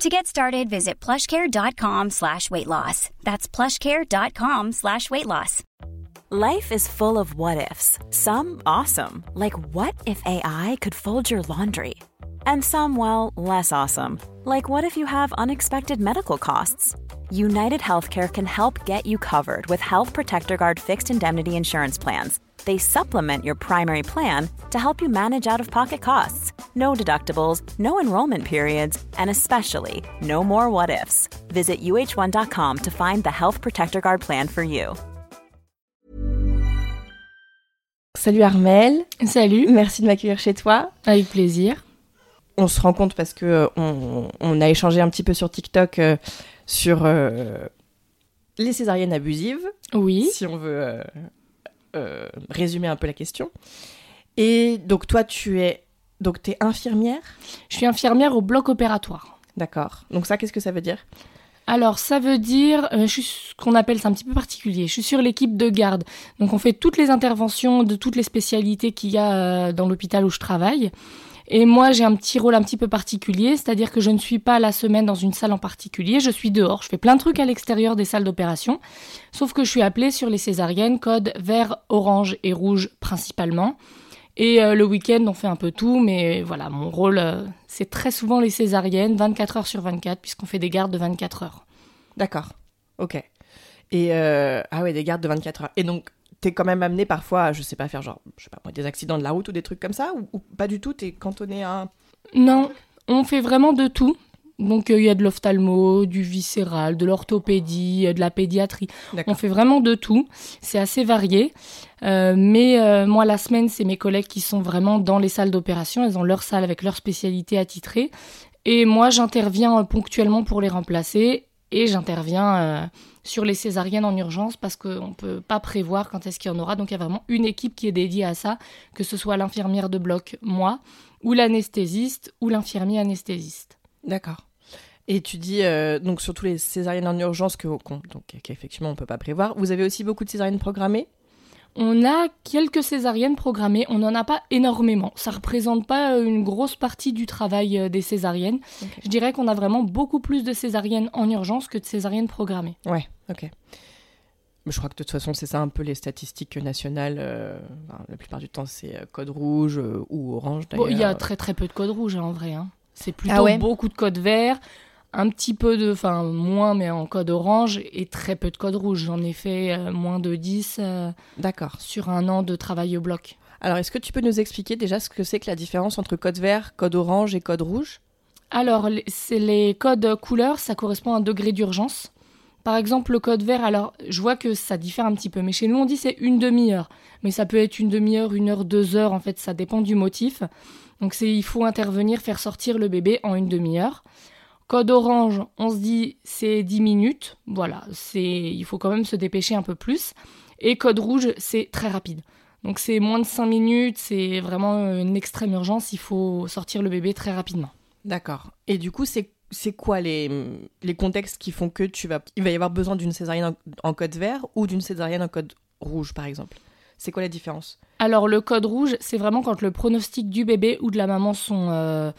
To get started, visit plushcare.com slash weight loss. That's plushcare.com slash weight loss. Life is full of what-ifs. Some awesome, like what if AI could fold your laundry? And some, well, less awesome, like what if you have unexpected medical costs? United Healthcare can help get you covered with Health Protector Guard fixed indemnity insurance plans. They supplement your primary plan to help you manage out of pocket costs. No deductibles, no enrollment periods, and especially no more what ifs. Visit uh1.com to find the Health Protector Guard plan for you. Salut Armel. Salut. Merci de m'accueillir chez toi. Avec plaisir. On se rend compte parce que euh, on, on a échangé un petit peu sur TikTok. euh, sur euh, les césariennes abusives. Oui. Si on veut euh, euh, résumer un peu la question. Et donc toi, tu es donc infirmière? Je suis infirmière au bloc opératoire. D'accord. Donc ça, qu'est-ce que ça veut dire? Alors, ça veut dire, euh, je suis ce qu'on appelle, c'est un petit peu particulier, je suis sur l'équipe de garde. Donc, on fait toutes les interventions de toutes les spécialités qu'il y a euh, dans l'hôpital où je travaille. Et moi, j'ai un petit rôle un petit peu particulier, c'est-à-dire que je ne suis pas la semaine dans une salle en particulier, je suis dehors. Je fais plein de trucs à l'extérieur des salles d'opération, sauf que je suis appelée sur les césariennes, code vert, orange et rouge principalement. Et euh, le week-end, on fait un peu tout, mais voilà, mon rôle, euh, c'est très souvent les césariennes, 24 heures sur 24, puisqu'on fait des gardes de 24 heures. D'accord. Ok. Et euh, ah ouais, des gardes de 24 heures. Et donc t'es quand même amené parfois, à, je sais pas faire genre, je sais pas moi, des accidents de la route ou des trucs comme ça ou, ou pas du tout. T'es cantonné à un. Non, on fait vraiment de tout. Donc euh, il y a de l'ophtalmo, du viscéral, de l'orthopédie, euh, de la pédiatrie. On fait vraiment de tout. C'est assez varié. Euh, mais moi, la semaine, c'est mes collègues qui sont vraiment dans les salles d'opération. Elles ont leur salle avec leur spécialité attitrée. Et moi, j'interviens ponctuellement pour les remplacer. Et j'interviens euh, sur les césariennes en urgence parce qu'on ne peut pas prévoir quand est-ce qu'il y en aura. Donc il y a vraiment une équipe qui est dédiée à ça, que ce soit l'infirmière de bloc, moi, ou l'anesthésiste, ou l'infirmier anesthésiste. D'accord. Et tu dis euh, donc surtout les césariennes en urgence que qu'effectivement on peut pas prévoir. Vous avez aussi beaucoup de césariennes programmées? On a quelques césariennes programmées, on n'en a pas énormément. Ça représente pas euh, une grosse partie du travail euh, des césariennes. Je dirais qu'on a vraiment beaucoup plus de césariennes en urgence que de césariennes programmées. Ouais. Ok. Je crois que de toute façon c'est ça un peu les statistiques nationales. euh, enfin, la plupart du temps c'est code rouge euh, ou orange Bon, il y a très très peu de codes rouges hein, en vrai. hein. C'est plutôt Ah ouais beaucoup de codes verts, un petit peu de, enfin moins mais en code orange et très peu de codes rouges. J'en ai fait euh, moins de 10 euh, D'accord. sur un an de travail au bloc. Alors est-ce que tu peux nous expliquer déjà ce que c'est que la différence entre code vert, code orange et code rouge? Alors, les- c'est les codes couleurs, ça correspond à un degré d'urgence. Par exemple, le code vert, alors je vois que ça diffère un petit peu, mais chez nous on dit c'est une demi-heure. Mais ça peut être une demi-heure, une heure, deux heures, en fait, ça dépend du motif. Donc c'est il faut intervenir, faire sortir le bébé en une demi-heure. Code orange, on se dit c'est 10 minutes. Voilà, c'est il faut quand même se dépêcher un peu plus. Et code rouge, c'est très rapide. Donc c'est moins de 5 minutes, c'est vraiment une extrême urgence, il faut sortir le bébé très rapidement. D'accord. Et du coup, c'est c'est quoi les, les contextes qui font que tu vas il va y avoir besoin d'une césarienne en, en code vert ou d'une césarienne en code rouge par exemple? C'est quoi la différence? Alors le code rouge, c'est vraiment quand le pronostic du bébé ou de la maman sont euh,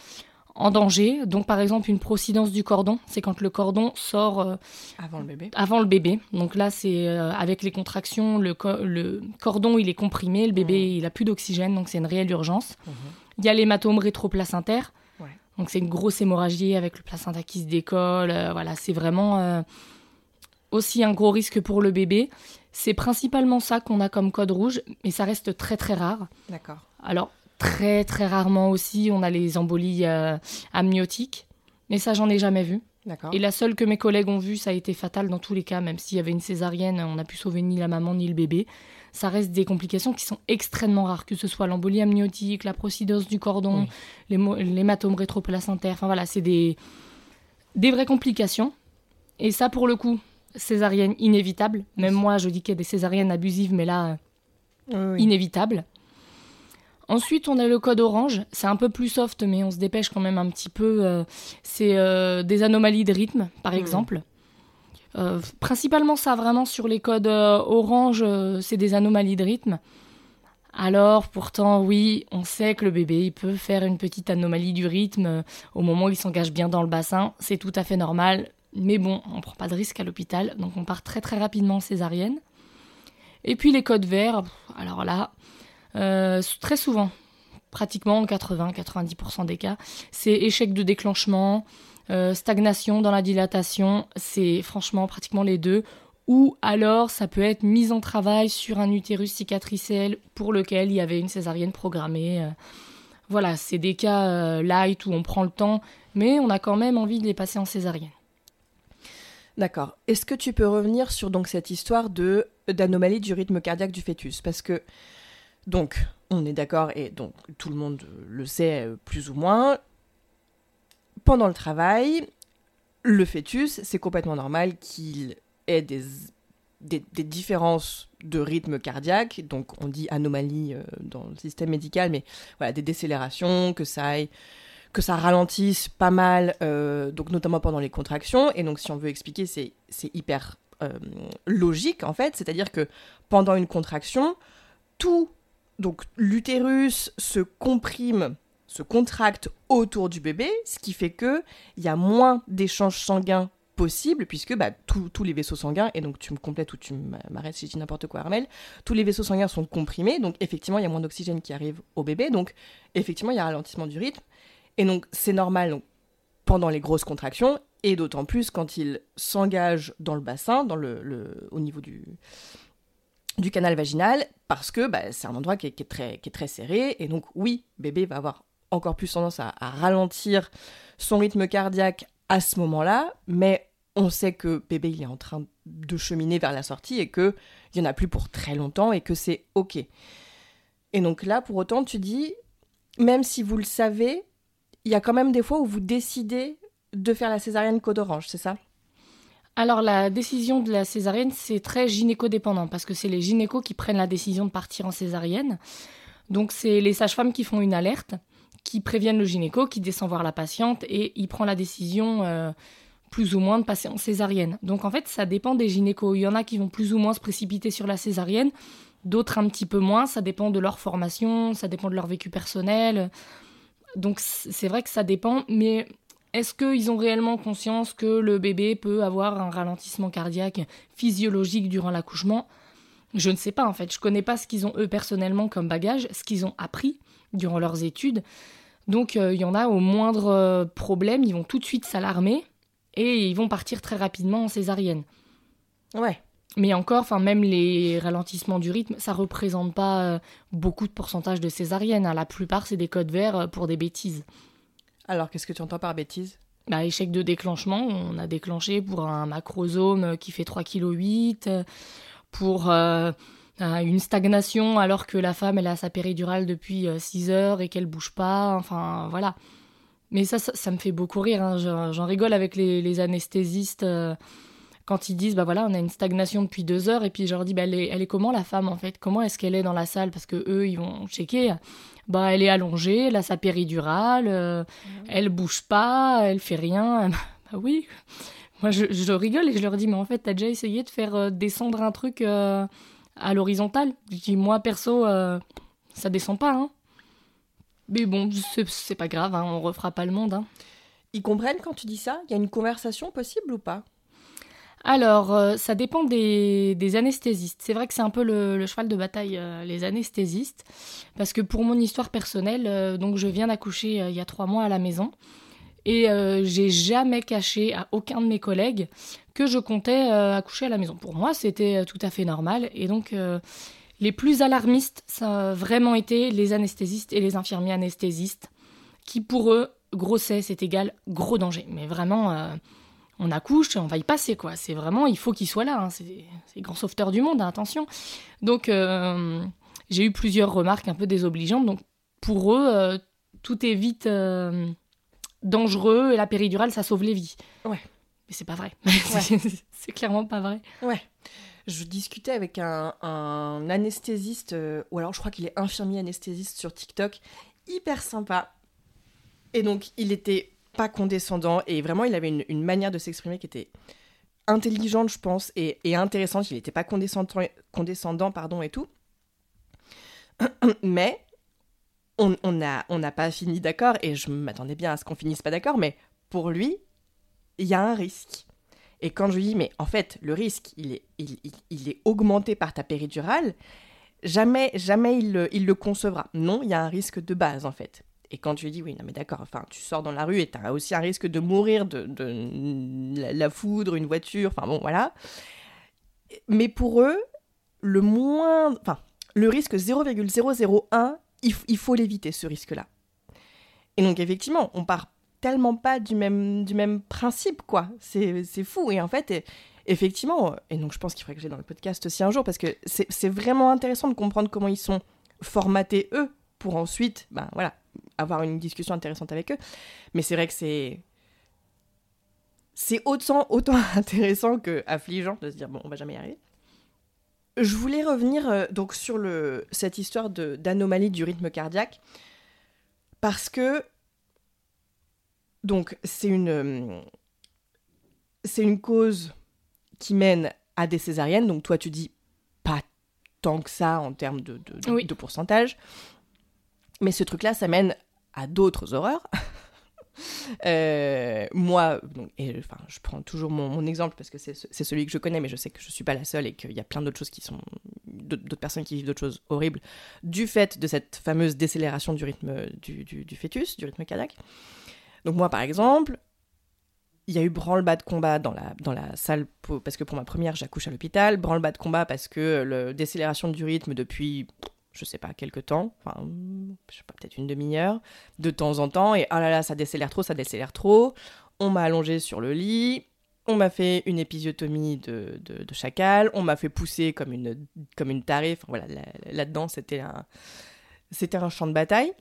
en danger. Donc par exemple une procidence du cordon, c'est quand le cordon sort euh, Avant le bébé avant le bébé. Donc là c'est euh, avec les contractions, le, co- le cordon il est comprimé, le bébé il a plus d'oxygène, donc c'est une réelle urgence. Il y a l'hématome rétroplacentaire. Ouais. Donc c'est une grosse hémorragie avec le placenta qui se décolle. euh, voilà, c'est vraiment aussi un gros risque pour le bébé. C'est principalement ça qu'on a comme code rouge, mais ça reste très très rare. D'accord. Alors, très très rarement aussi, on a les embolies euh, amniotiques, mais ça, j'en ai jamais vu. Et la seule que mes collègues ont vue, ça a été fatal dans tous les cas, même s'il y avait une césarienne, on n'a pu sauver ni la maman ni le bébé. Ça reste des complications qui sont extrêmement rares, que ce soit l'embolie amniotique, la procydose du cordon, Oui. l'hématome rétroplacentaire, enfin voilà, c'est des, des vraies complications. Et ça, pour le coup, césarienne inévitable. Même moi, je dis qu'il y a des césariennes abusives, mais là, Oui, oui. inévitable. Ensuite, on a le code orange. C'est un peu plus soft, mais on se dépêche quand même un petit peu. euh, c'est euh, des anomalies de rythme, par exemple. Euh, principalement ça, vraiment sur les codes orange, c'est des anomalies de rythme. Alors, pourtant, oui, on sait que le bébé, il peut faire une petite anomalie du rythme au moment où il s'engage bien dans le bassin. C'est tout à fait normal. Mais bon, on prend pas de risque à l'hôpital, donc on part très très rapidement en césarienne. Et puis les codes verts, alors là, très souvent, pratiquement 80-90% des cas, c'est échec de déclenchement, euh, stagnation dans la dilatation, c'est franchement pratiquement les deux. Ou alors ça peut être mise en travail sur un utérus cicatriciel pour lequel il y avait une césarienne programmée. euh. Voilà, c'est des cas euh, light où on prend le temps, mais on a quand même envie de les passer en césarienne. D'accord. Est-ce que tu peux revenir sur donc cette histoire de d'anomalie du rythme cardiaque du fœtus? Parce que donc on est d'accord et donc tout le monde le sait euh, plus ou moins. Pendant le travail, le fœtus, c'est complètement normal qu'il ait des, des, différences de rythme cardiaque. Donc on dit anomalie euh, dans le système médical, mais voilà des décélérations, que ça ralentisse pas mal, euh, donc notamment pendant les contractions. Et donc, si on veut expliquer, c'est hyper logique en fait, c'est-à-dire que pendant une contraction, tout, donc l'utérus se comprime, se contracte autour du bébé, ce qui fait que il y a moins d'échanges sanguins possibles puisque bah, tous les vaisseaux sanguins, et donc tu me complètes ou tu m'arrêtes si je dis n'importe quoi Armel, tous les vaisseaux sanguins sont comprimés, donc effectivement il y a moins d'oxygène qui arrive au bébé, donc effectivement il y a ralentissement du rythme, et donc, c'est normal pendant les grosses contractions, et d'autant plus quand il s'engage dans le bassin, au niveau du, du canal vaginal, parce que bah, c'est un endroit qui est, très, serré. Et donc, oui, bébé va avoir encore plus tendance à, ralentir son rythme cardiaque à ce moment-là, mais on sait que bébé, il est en train de cheminer vers la sortie et qu'il n'y en a plus pour très longtemps et que c'est OK. Et donc là, pour autant, tu dis, même si vous le savez, il y a quand même des fois où vous décidez de faire la césarienne code orange, c'est ça? Alors la décision de la césarienne, c'est très gynéco-dépendant parce que c'est les gynécos qui prennent la décision de partir en césarienne. Donc c'est les sages-femmes qui font une alerte, qui préviennent le gynéco, qui descend voir la patiente et il prend la décision euh, plus ou moins de passer en césarienne. Donc en fait, ça dépend des gynécos. Il y en a qui vont plus ou moins se précipiter sur la césarienne, d'autres un petit peu moins. Ça dépend de leur formation, ça dépend de leur vécu personnel. Donc c'est vrai que ça dépend, mais est-ce qu'ils ont réellement conscience que le bébé peut avoir un ralentissement cardiaque physiologique durant l'accouchement? Je ne sais pas en fait. Je connais pas ce qu'ils ont eux personnellement comme bagage, ce qu'ils ont appris durant leurs études. Donc euh, il y en a au moindre euh, problème, ils vont tout de suite s'alarmer et ils vont partir très rapidement en césarienne. Ouais. Mais encore, enfin même les ralentissements du rythme, ça représente pas euh, beaucoup de pourcentage de césarienne. hein. La plupart c'est des codes verts pour des bêtises. Alors, qu'est-ce que tu entends par bêtise? Bah, échec de déclenchement, on a déclenché pour un macrosome qui fait 3,8 kg, pour euh, euh, une stagnation alors que la femme elle a sa péridurale depuis 6 heures et qu'elle bouge pas, enfin voilà. Mais ça, ça, me fait beaucoup rire, hein. J'en- rigole avec les, anesthésistes euh, quand ils disent bah voilà on a une stagnation depuis 2 heures et puis je leur dis bah elle est, elle est comment la femme en fait? Comment est-ce qu'elle est dans la salle? Parce que eux ils vont checker. Bah elle est allongée, elle a sa péridurale, euh, elle bouge pas, elle fait rien. bah oui. Moi, je, je rigole et je leur dis, mais en fait, t'as déjà essayé de faire euh, descendre un truc euh, à l'horizontale? Je dis, moi, perso, euh, ça descend pas, hein. Mais bon, c'est c'est pas grave, hein, on refera pas le monde, hein. Ils comprennent quand tu dis ça? Il y a une conversation possible ou pas? Alors, euh, ça dépend des, anesthésistes. C'est vrai que c'est un peu le, cheval de bataille, euh, les anesthésistes. Parce que pour mon histoire personnelle, euh, donc je viens d'accoucher il y a trois mois à la maison. Et j'ai jamais caché à aucun de mes collègues que je comptais accoucher à la maison. Pour moi, c'était tout à fait normal. Et donc, les plus alarmistes, ça a vraiment été les anesthésistes et les infirmiers anesthésistes, qui pour eux, grossesse c'est égal gros danger. Mais vraiment, on accouche, on va y passer, quoi. C'est vraiment, il faut qu'il soit là. Hein. C'est les grands sauveteurs du monde, hein, attention. Donc, j'ai eu plusieurs remarques un peu désobligeantes. Donc, pour eux, tout est vite dangereux et la péridurale, ça sauve les vies. Ouais. Mais c'est pas vrai. c'est clairement pas vrai. Ouais. Je discutais avec un, anesthésiste, euh, ou alors je crois qu'il est infirmier anesthésiste sur TikTok, hyper sympa. Et donc, il était pas condescendant et vraiment, il avait une, manière de s'exprimer qui était intelligente, je pense, et, intéressante. Il n'était pas condescendant, condescendant pardon, et tout. Mais on n'a on pas fini d'accord, et je m'attendais bien à ce qu'on finisse pas d'accord, mais pour lui, il y a un risque. Et quand je lui dis, mais en fait, le risque, il est, augmenté par ta péridurale, jamais, jamais il le concevra. Non, il y a un risque de base, en fait. Et quand tu lui dis, oui, non, mais d'accord, enfin, tu sors dans la rue et tu as aussi un risque de mourir de, la, foudre, une voiture, enfin bon, voilà. Mais pour eux, le moins. Enfin, le risque 0,001 il, faut l'éviter, ce risque-là. Et donc, effectivement, on part tellement pas du même, du même principe, quoi. C'est fou. Et en fait, effectivement, et donc je pense qu'il faudrait que j'ai dans le podcast aussi un jour, parce que c'est vraiment intéressant de comprendre comment ils sont formatés, eux, pour ensuite, ben voilà, avoir une discussion intéressante avec eux. Mais c'est vrai que c'est. C'est autant, autant intéressant que affligeant de se dire, bon, on va jamais y arriver. Je voulais revenir euh, donc sur le, cette histoire d'anomalie du rythme cardiaque parce que donc c'est une euh, c'est une cause qui mène à des césariennes. Donc toi tu dis pas tant que ça en termes de, de, de pourcentage, mais ce truc-là ça mène d'autres horreurs. Euh, moi, et, enfin, je prends toujours mon, exemple parce que c'est celui que je connais, mais je sais que je suis pas la seule et qu'il y a plein d'autres choses qui sont. d'autres personnes qui vivent d'autres choses horribles du fait de cette fameuse décélération du rythme du, du, fœtus, du rythme cardiaque. Donc, moi, par exemple, il y a eu branle-bas de combat dans la, dans la salle, parce que pour ma première, j'accouche à l'hôpital. Branle-bas de combat parce que la décélération du rythme depuis je sais pas, quelques temps, enfin, je sais pas, peut-être une demi-heure, de temps en temps, et ah là là, ça décélère trop, ça décélère trop. On m'a allongé sur le lit, on m'a fait une épisiotomie de, de, chacal, on m'a fait pousser comme une, comme une tarée, enfin voilà, là-dedans, c'était un, c'était un champ de bataille.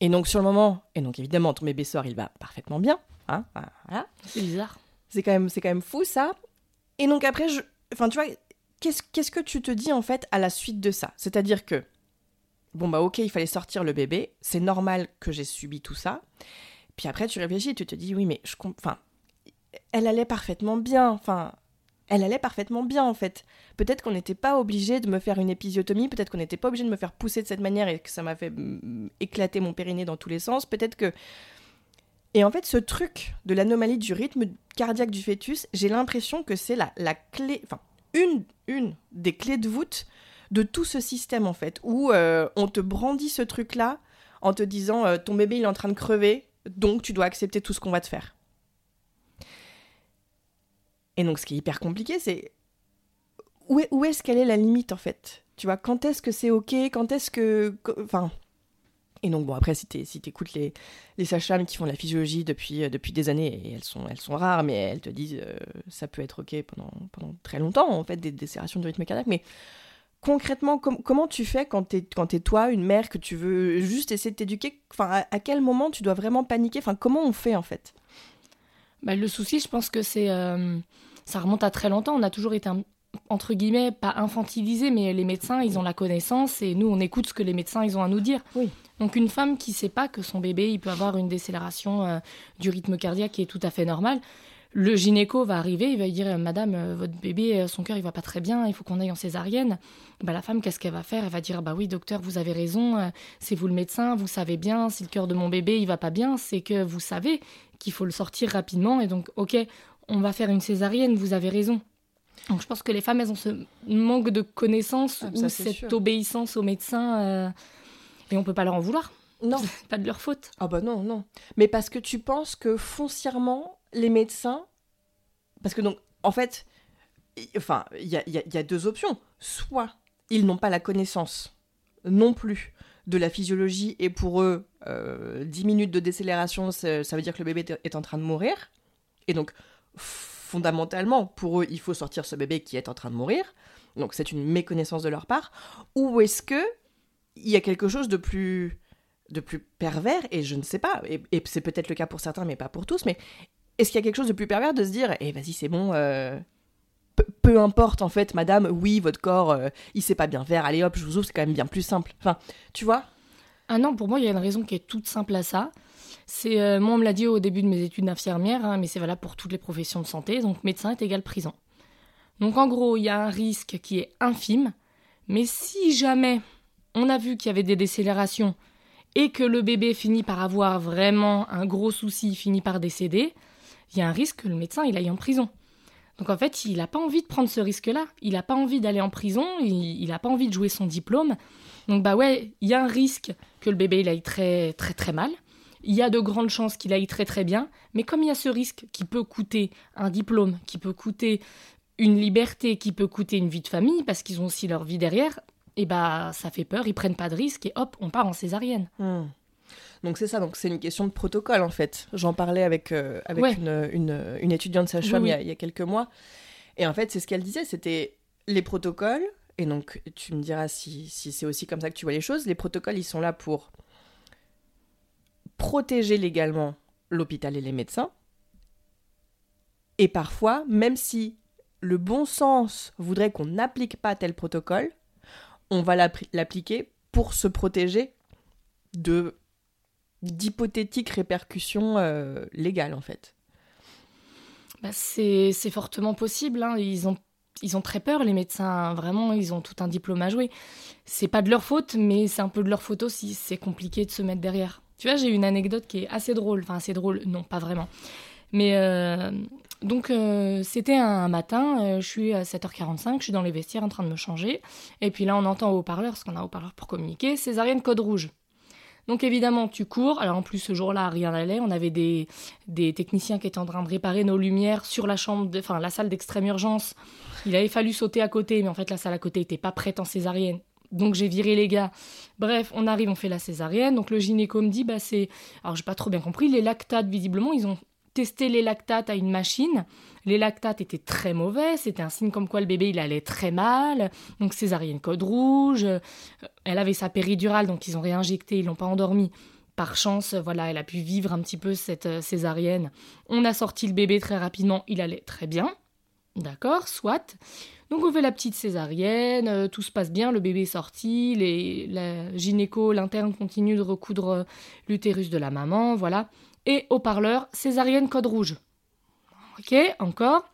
Et donc, sur le moment, et donc évidemment, ton bébé sort, il va parfaitement bien, hein, voilà. C'est bizarre. C'est quand, même, c'est quand même fou, ça. Et donc après, je, enfin, tu vois, qu'est-ce que tu te dis en fait à la suite de ça? C'est-à-dire que, bon bah ok, il fallait sortir le bébé, c'est normal que j'ai subi tout ça. Puis après tu réfléchis, tu te dis oui mais je enfin, elle allait parfaitement bien, enfin, elle allait parfaitement bien en fait. Peut-être qu'on n'était pas obligé de me faire une épisiotomie, peut-être qu'on n'était pas obligé de me faire pousser de cette manière et que ça m'a fait mm, éclater mon périnée dans tous les sens. Peut-être que et en fait, ce truc de l'anomalie du rythme cardiaque du fœtus, j'ai l'impression que c'est la, la clé, enfin, une, des clés de voûte de tout ce système en fait, où euh, on te brandit ce truc-là en te disant euh, ton bébé il est en train de crever, donc tu dois accepter tout ce qu'on va te faire. Et donc ce qui est hyper compliqué, c'est où, est, où est-ce qu'elle est la limite en fait? Tu vois, quand est-ce que c'est ok? Quand est-ce que... Enfin, et donc, bon, après, si tu écoutes les, les sages-femmes qui font la physiologie depuis, euh, depuis des années, et elles sont, elles sont rares, mais elles te disent euh, ça peut être OK pendant, pendant très longtemps, en fait, des décérations du rythme cardiaque. Mais concrètement, comment tu fais quand tu es, toi, une mère, que tu veux juste essayer de t'éduquer? À, quel moment tu dois vraiment paniquer? Comment on fait, en fait? Bah, Le souci, je pense que c'est. Euh, ça remonte à très longtemps. On a toujours été entre guillemets, pas infantilisé, mais les médecins, ils ont la connaissance et nous, on écoute ce que les médecins, ils ont à nous dire. Oui. Donc une femme qui sait pas que son bébé, il peut avoir une décélération euh, du rythme cardiaque qui est tout à fait normale, le gynéco va arriver, il va lui dire Madame, euh, votre bébé, euh, son cœur, il va pas très bien, il faut qu'on aille en césarienne. Bah, la femme, qu'est-ce qu'elle va faire? Elle va dire Bah oui, docteur, vous avez raison, c'est vous le médecin, vous savez bien, si le cœur de mon bébé, il va pas bien, c'est que vous savez qu'il faut le sortir rapidement, et donc, ok, on va faire une césarienne, vous avez raison. Donc je pense que les femmes, elles ont ce manque de connaissances ah, ou cette obéissance aux médecins et on peut pas leur en vouloir. Non. pas de leur faute. Ah bah non, non. Mais parce que tu penses que foncièrement, les médecins... Parce que donc, en fait, y- enfin, il y a, il y a- il y a deux options. Soit ils n'ont pas la connaissance non plus de la physiologie et pour eux, euh, 10 minutes de décélération, ça, ça veut dire que le bébé est en train de mourir. Et donc, fondamentalement, pour eux, il faut sortir ce bébé qui est en train de mourir. Donc c'est une méconnaissance de leur part. Ou est-ce que il y a quelque chose de plus de plus pervers et je ne sais pas et, c'est peut-être le cas pour certains mais pas pour tous mais est-ce qu'il y a quelque chose de plus pervers de se dire eh vas-y c'est bon euh, peu, peu importe en fait madame oui votre corps euh, il sait pas bien faire allez hop je vous ouvre c'est quand même bien plus simple enfin tu vois? Ah non, pour moi, il y a une raison qui est toute simple à ça. C'est, euh, moi, on me l'a dit au début de mes études d'infirmière, hein, mais c'est valable pour toutes les professions de santé. Donc, médecin est égal prison. Donc, en gros, il y a un risque qui est infime, mais si jamais on a vu qu'il y avait des décélérations et que le bébé finit par avoir vraiment un gros souci, finit par décéder, il y a un risque que le médecin il aille en prison. Donc en fait, il n'a pas envie de prendre ce risque-là. Il n'a pas envie d'aller en prison. Il n'a pas envie de jouer son diplôme. Donc bah ouais, il y a un risque que le bébé il aille très très très mal. Il y a de grandes chances qu'il aille très très bien. Mais comme il y a ce risque qui peut coûter un diplôme, qui peut coûter une liberté, qui peut coûter une vie de famille, parce qu'ils ont aussi leur vie derrière, et bah ça fait peur. Ils prennent pas de risque et hop, on part en césarienne. Hmm. donc c'est ça donc c'est une question de protocole en fait j'en parlais avec euh, avec Ouais. une, une, une étudiante sage-femme Oui, il y a- oui. il y a quelques mois et en fait c'est ce qu'elle disait c'était les protocoles et donc tu me diras si, si c'est aussi comme ça que tu vois les choses les protocoles ils sont là pour protéger légalement l'hôpital et les médecins. Et parfois, même si le bon sens voudrait qu'on n'applique pas tel protocole, on va l'appli- l'appliquer pour se protéger de d'hypothétiques répercussions euh, légales en fait. Bah, c'est fortement possible. hein. Ils, ont, ils ont très peur, les médecins. Vraiment, ils ont tout un diplôme à jouer. C'est pas de leur faute, mais c'est un peu de leur faute aussi. C'est compliqué de se mettre derrière. Tu vois, j'ai une anecdote qui est assez drôle. Enfin, assez drôle, non, pas vraiment. Mais euh, donc, euh, c'était un matin, euh, je suis à 7h45, je suis dans les vestiaires en train de me changer. Et puis là, on entend au haut-parleur, parce qu'on a un haut-parleur pour communiquer, césarienne code rouge. Donc évidemment, tu cours. Alors en plus, ce jour-là, rien n'allait. On avait des, des techniciens qui étaient en train de réparer nos lumières sur la chambre, de- enfin la salle d'extrême urgence. Il avait fallu sauter à côté, mais en fait la salle à côté était pas prête en césarienne. Donc j'ai viré les gars. Bref, on arrive, on fait la césarienne. Donc le gynéco me dit, bah c'est, alors j'ai pas trop bien compris, les lactates visiblement, ils ont testé les lactates à une machine. Les lactates étaient très mauvais, c'était un signe comme quoi le bébé il allait très mal. Donc césarienne code rouge. Euh, Elle avait sa péridurale, donc ils ont réinjecté, ils l'ont pas endormie par chance, voilà, elle a pu vivre un petit peu cette euh, césarienne. On a sorti le bébé très rapidement, il allait très bien. D'accord, soit. Donc on fait la petite césarienne, euh, tout se passe bien, le bébé est sorti, les, la gynéco, l'interne continue de recoudre euh, l'utérus de la maman, voilà. Et au parleur, césarienne code rouge. Ok, encore.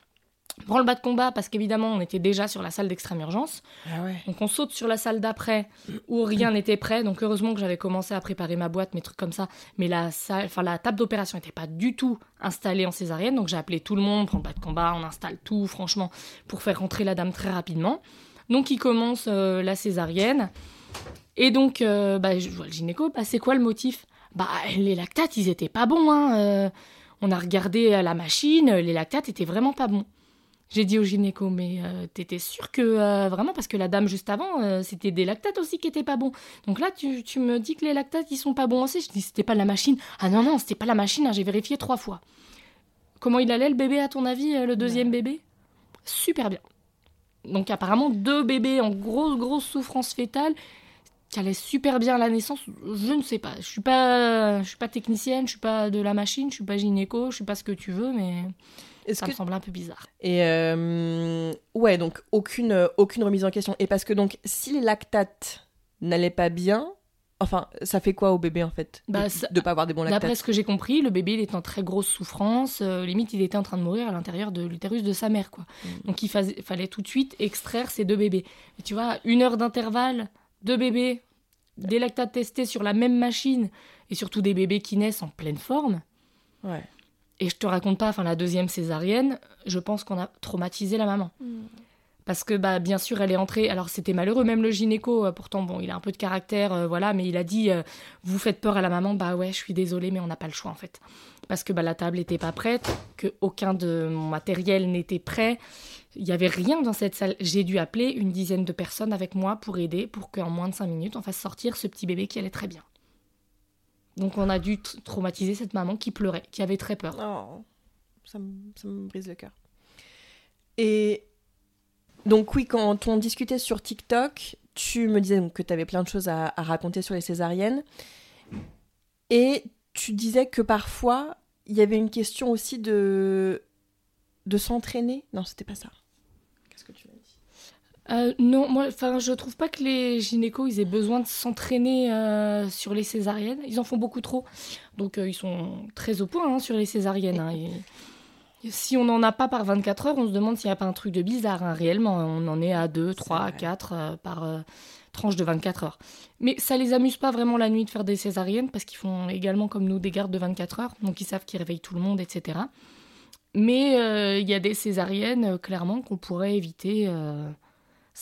Prends le bas de combat parce qu'évidemment on était déjà sur la salle d'extrême urgence. Ah ouais. Donc on saute sur la salle d'après où rien n'était prêt. Donc heureusement que j'avais commencé à préparer ma boîte, mes trucs comme ça. Mais la salle, enfin la table d'opération n'était pas du tout installée en césarienne. Donc j'ai appelé tout le monde, prends le bas de combat, on installe tout, franchement, pour faire rentrer la dame très rapidement. Donc il commence euh, la césarienne. Et donc euh, bah, je vois le gynéco, bah, c'est quoi le motif? Bah les lactates, ils étaient pas bons. Hein. euh, on a regardé à la machine, les lactates étaient vraiment pas bons. J'ai dit au gynéco, mais euh, t'étais sûr que euh, vraiment parce que la dame juste avant, euh, c'était des lactates aussi qui étaient pas bons. Donc là, tu, tu me dis que les lactates ils sont pas bons aussi. Je dis c'était pas la machine. Ah non non, c'était pas la machine. hein, J'ai vérifié trois fois. Comment il allait le bébé à ton avis, le deuxième bébé? Super bien. Donc apparemment deux bébés en grosse grosse souffrance fétale qui allaient super bien à la naissance. Je ne sais pas. Je suis pas, je suis pas technicienne, je suis pas de la machine, je suis pas gynéco, je suis pas ce que tu veux, mais ça que me semble un peu bizarre. Et euh, ouais, donc aucune, aucune remise en question. Et parce que donc, si les lactates n'allaient pas bien, enfin, ça fait quoi au bébé en fait Bah, de, ça- de pas avoir des bons D'après lactates ce que j'ai compris, le bébé il est en très grosse souffrance. euh, limite, il était en train de mourir à l'intérieur de l'utérus de sa mère, quoi. Donc il fallait tout de suite extraire ces deux bébés. Mais tu vois, une heure d'intervalle, deux bébés, des lactates testés sur la même machine, et surtout des bébés qui naissent en pleine forme. Ouais. Et je te raconte pas, enfin la deuxième césarienne, je pense qu'on a traumatisé la maman. Parce que bah bien sûr elle est entrée. Alors c'était malheureux même le gynéco. euh, pourtant bon il a un peu de caractère euh, voilà mais il a dit euh, vous faites peur à la maman bah ouais je suis désolée mais on n'a pas le choix en fait parce que bah la table n'était pas prête que aucun de mon matériel n'était prêt. Il y avait rien dans cette salle. J'ai dû appeler une dizaine de personnes avec moi pour aider pour qu'en moins de cinq minutes on fasse sortir ce petit bébé qui allait très bien. Donc on a dû traumatiser cette maman qui pleurait, qui avait très peur. Oh, ça me, ça me brise le cœur. Et donc oui, quand on discutait sur TikTok, tu me disais que tu avais plein de choses à, à raconter sur les césariennes. Et tu disais que parfois, il y avait une question aussi de, de s'entraîner. Non, c'était pas ça. Qu'est-ce que tu m'as dit Euh, non, moi, enfin, je trouve pas que les gynécos ils aient besoin de s'entraîner euh, sur les césariennes. Ils en font beaucoup trop, donc euh, ils sont très au point hein, sur les césariennes. hein. Et- si on n'en a pas par 24 heures, on se demande s'il n'y a pas un truc de bizarre. hein, réellement, on en est à 2, 3, vrai. 4 par tranche de 24 heures. Mais ça les amuse pas vraiment la nuit de faire des césariennes parce qu'ils font également comme nous des gardes de 24 heures, donc ils savent qu'ils réveillent tout le monde, etc. Mais il y a des césariennes, clairement, qu'on pourrait éviter.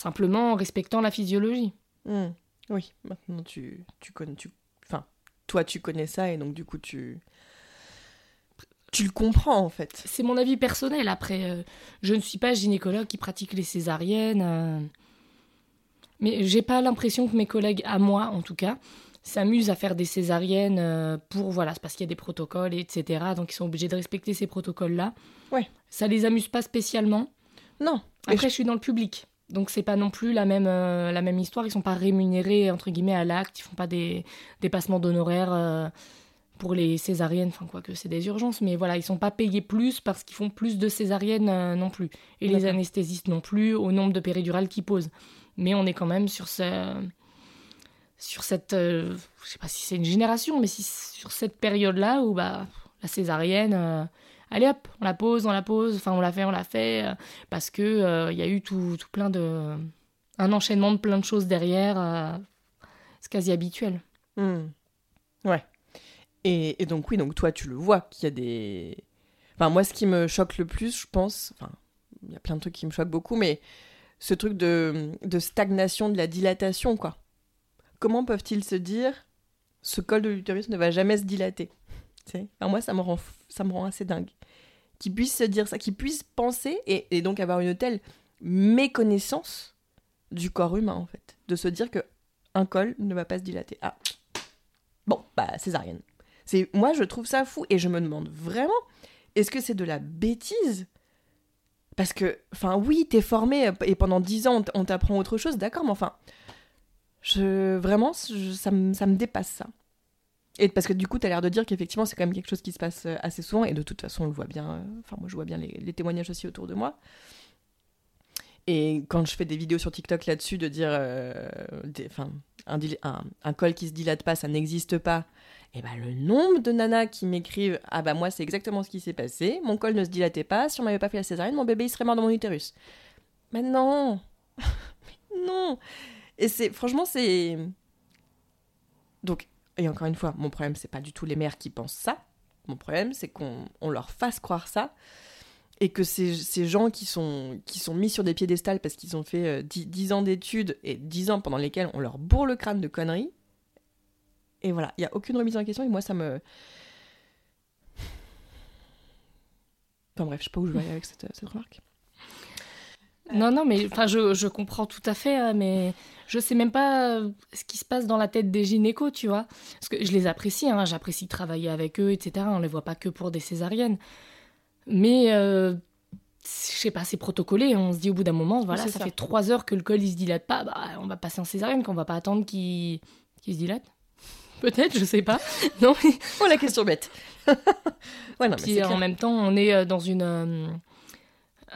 Simplement en respectant la physiologie. Hmm, Oui, maintenant tu, tu connais. Tu, enfin, toi, tu connais ça et donc du coup, tu. Tu le comprends en fait. C'est mon avis personnel. Après, euh, je ne suis pas gynécologue qui pratique les césariennes. euh, mais j'ai pas l'impression que mes collègues, à moi en tout cas, s'amusent à faire des césariennes euh, pour. Voilà, c'est parce qu'il y a des protocoles, etc. Donc ils sont obligés de respecter ces protocoles-là. Ouais. Ça les amuse pas spécialement. Non. Après, je suis dans le public. Donc, c'est pas non plus la même, euh, la même histoire. Ils sont pas rémunérés, entre guillemets, à l'acte. Ils font pas des dépassements d'honoraires euh, pour les césariennes. Enfin, quoi que c'est des urgences. Mais voilà, ils sont pas payés plus parce qu'ils font plus de césariennes euh, non plus. Et les anesthésistes non plus, au nombre de péridurales qu'ils posent. Mais on est quand même sur ce... Sur cette, je sais pas si c'est une génération, mais si, sur cette période-là où bah, la césarienne, allez hop, on la pose, on la pose, enfin on la fait, on la fait, euh, parce que euh, il y a eu tout, tout plein de un enchaînement de plein de choses derrière euh, c'est quasi habituel Hmm. Ouais. Et, et donc, oui, donc toi, tu le vois qu'il y a des. Enfin, moi, ce qui me choque le plus, je pense. Enfin, il y a plein de trucs qui me choquent beaucoup, mais ce truc de, de stagnation, de la dilatation, quoi. Comment peuvent-ils se dire ce col de l'utérus ne va jamais se dilater? Enfin, Moi, ça me, rend, ça me rend assez dingue. Qu'ils puissent se dire ça, qu'ils puissent penser et, donc avoir une telle méconnaissance du corps humain, en fait. De se dire que un col ne va pas se dilater. Ah, Bon, bah, césarienne. Moi, je trouve ça fou et je me demande vraiment, est-ce que c'est de la bêtise? Parce que, enfin, oui, t'es formé et pendant 10 ans, on t'apprend autre chose, d'accord, mais enfin, vraiment, ça, me, ça me dépasse ça. Et parce que du coup, t'as l'air de dire qu'effectivement, c'est quand même quelque chose qui se passe euh, assez souvent et de toute façon, on le voit bien. euh, Enfin, moi, je vois bien les, témoignages aussi autour de moi. Et quand je fais des vidéos sur TikTok là-dessus, de dire, euh, enfin, un, col qui se dilate pas, ça n'existe pas. Et ben le nombre de nanas qui m'écrivent ah bah moi c'est exactement ce qui s'est passé, mon col ne se dilatait pas, si on m'avait pas fait la césarienne, mon bébé il serait mort dans mon utérus. Mais non, Mais non. Et c'est franchement c'est donc et encore une fois mon problème c'est pas du tout les mères qui pensent ça. Mon problème c'est qu'on on leur fasse croire ça et que ces, gens qui sont, mis sur des piédestals parce qu'ils ont fait euh, 10, 10 ans d'études et 10 ans pendant lesquels on leur bourre le crâne de conneries. Et voilà, il n'y a aucune remise en question et moi ça me... Enfin bref, je sais pas où je vais aller avec cette, cette remarque. Non non mais enfin je, je comprends tout à fait hein, mais je sais même pas euh, ce qui se passe dans la tête des gynécos tu vois parce que je les apprécie hein, j'apprécie travailler avec eux etc on les voit pas que pour des césariennes mais euh, je sais pas c'est protocolé on se dit au bout d'un moment voilà ça, ça. fait trois heures que le col il se dilate pas bah on va passer en césarienne qu'on va pas attendre qu'il qu'il se dilate peut-être je sais pas non Oh la question bête Ouais, non, Puis en clair. même temps, on est euh, dans une.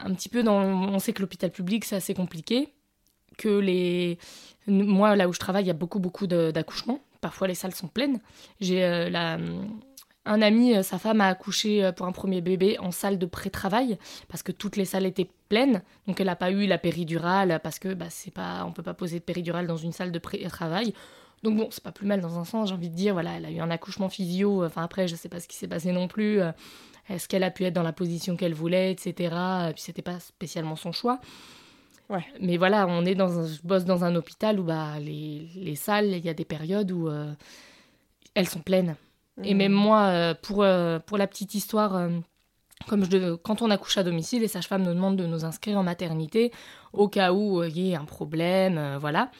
Un petit peu dans. On sait que l'hôpital public, c'est assez compliqué. Que les. Moi, là où je travaille, il y a beaucoup, beaucoup d'accouchements. Parfois, les salles sont pleines. J'ai euh, la. Un ami, euh, sa femme a accouché euh, pour un premier bébé en salle de pré-travail parce que toutes les salles étaient pleines. Donc elle n'a pas eu la péridurale parce que bah, c'est pas, on peut pas poser de péridurale dans une salle de pré-travail. Donc bon, c'est pas plus mal dans un sens, j'ai envie de dire. Voilà, elle a eu un accouchement physio. Enfin après, je sais pas ce qui s'est passé non plus. Est-ce qu'elle a pu être dans la position qu'elle voulait, etc. Et puis c'était pas spécialement son choix. Ouais. Mais voilà, on est dans un, je bosse dans un hôpital où bah, les, les salles, il y a des périodes où euh, elles sont pleines. Et Mhm. même moi, euh, pour, euh, pour la petite histoire, comme je quand on accouche à domicile, les sages-femmes nous demandent de nous inscrire en maternité au cas où il y ait un problème, voilà.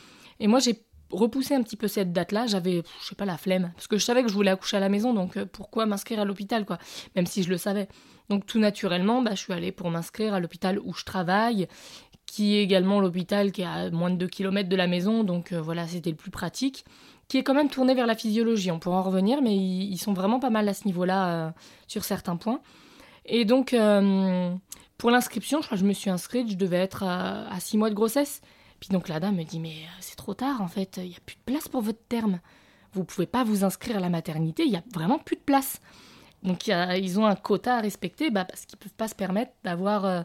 Et moi, j'ai repoussé un petit peu cette date-là. J'avais, je sais pas, la flemme. Parce que je savais que je voulais accoucher à la maison, donc euh, pourquoi m'inscrire à l'hôpital, quoi? Même si je le savais. Donc tout naturellement, bah, je suis allée pour m'inscrire à l'hôpital où je travaille, qui est également l'hôpital qui est à moins de 2 km de la maison, donc euh, voilà, c'était le plus pratique qui est quand même tourné vers la physiologie. On pourra en revenir, mais ils, sont vraiment pas mal à ce niveau-là euh, sur certains points. Et donc, pour l'inscription, je crois que je me suis inscrite, je devais être à, à six mois de grossesse. Puis donc la dame me dit, mais euh, c'est trop tard en fait, il n'y a plus de place pour votre terme. Vous pouvez pas vous inscrire à la maternité, il n'y a vraiment plus de place. Donc il y a- ils ont un quota à respecter bah, parce qu'ils peuvent pas se permettre d'avoir... euh,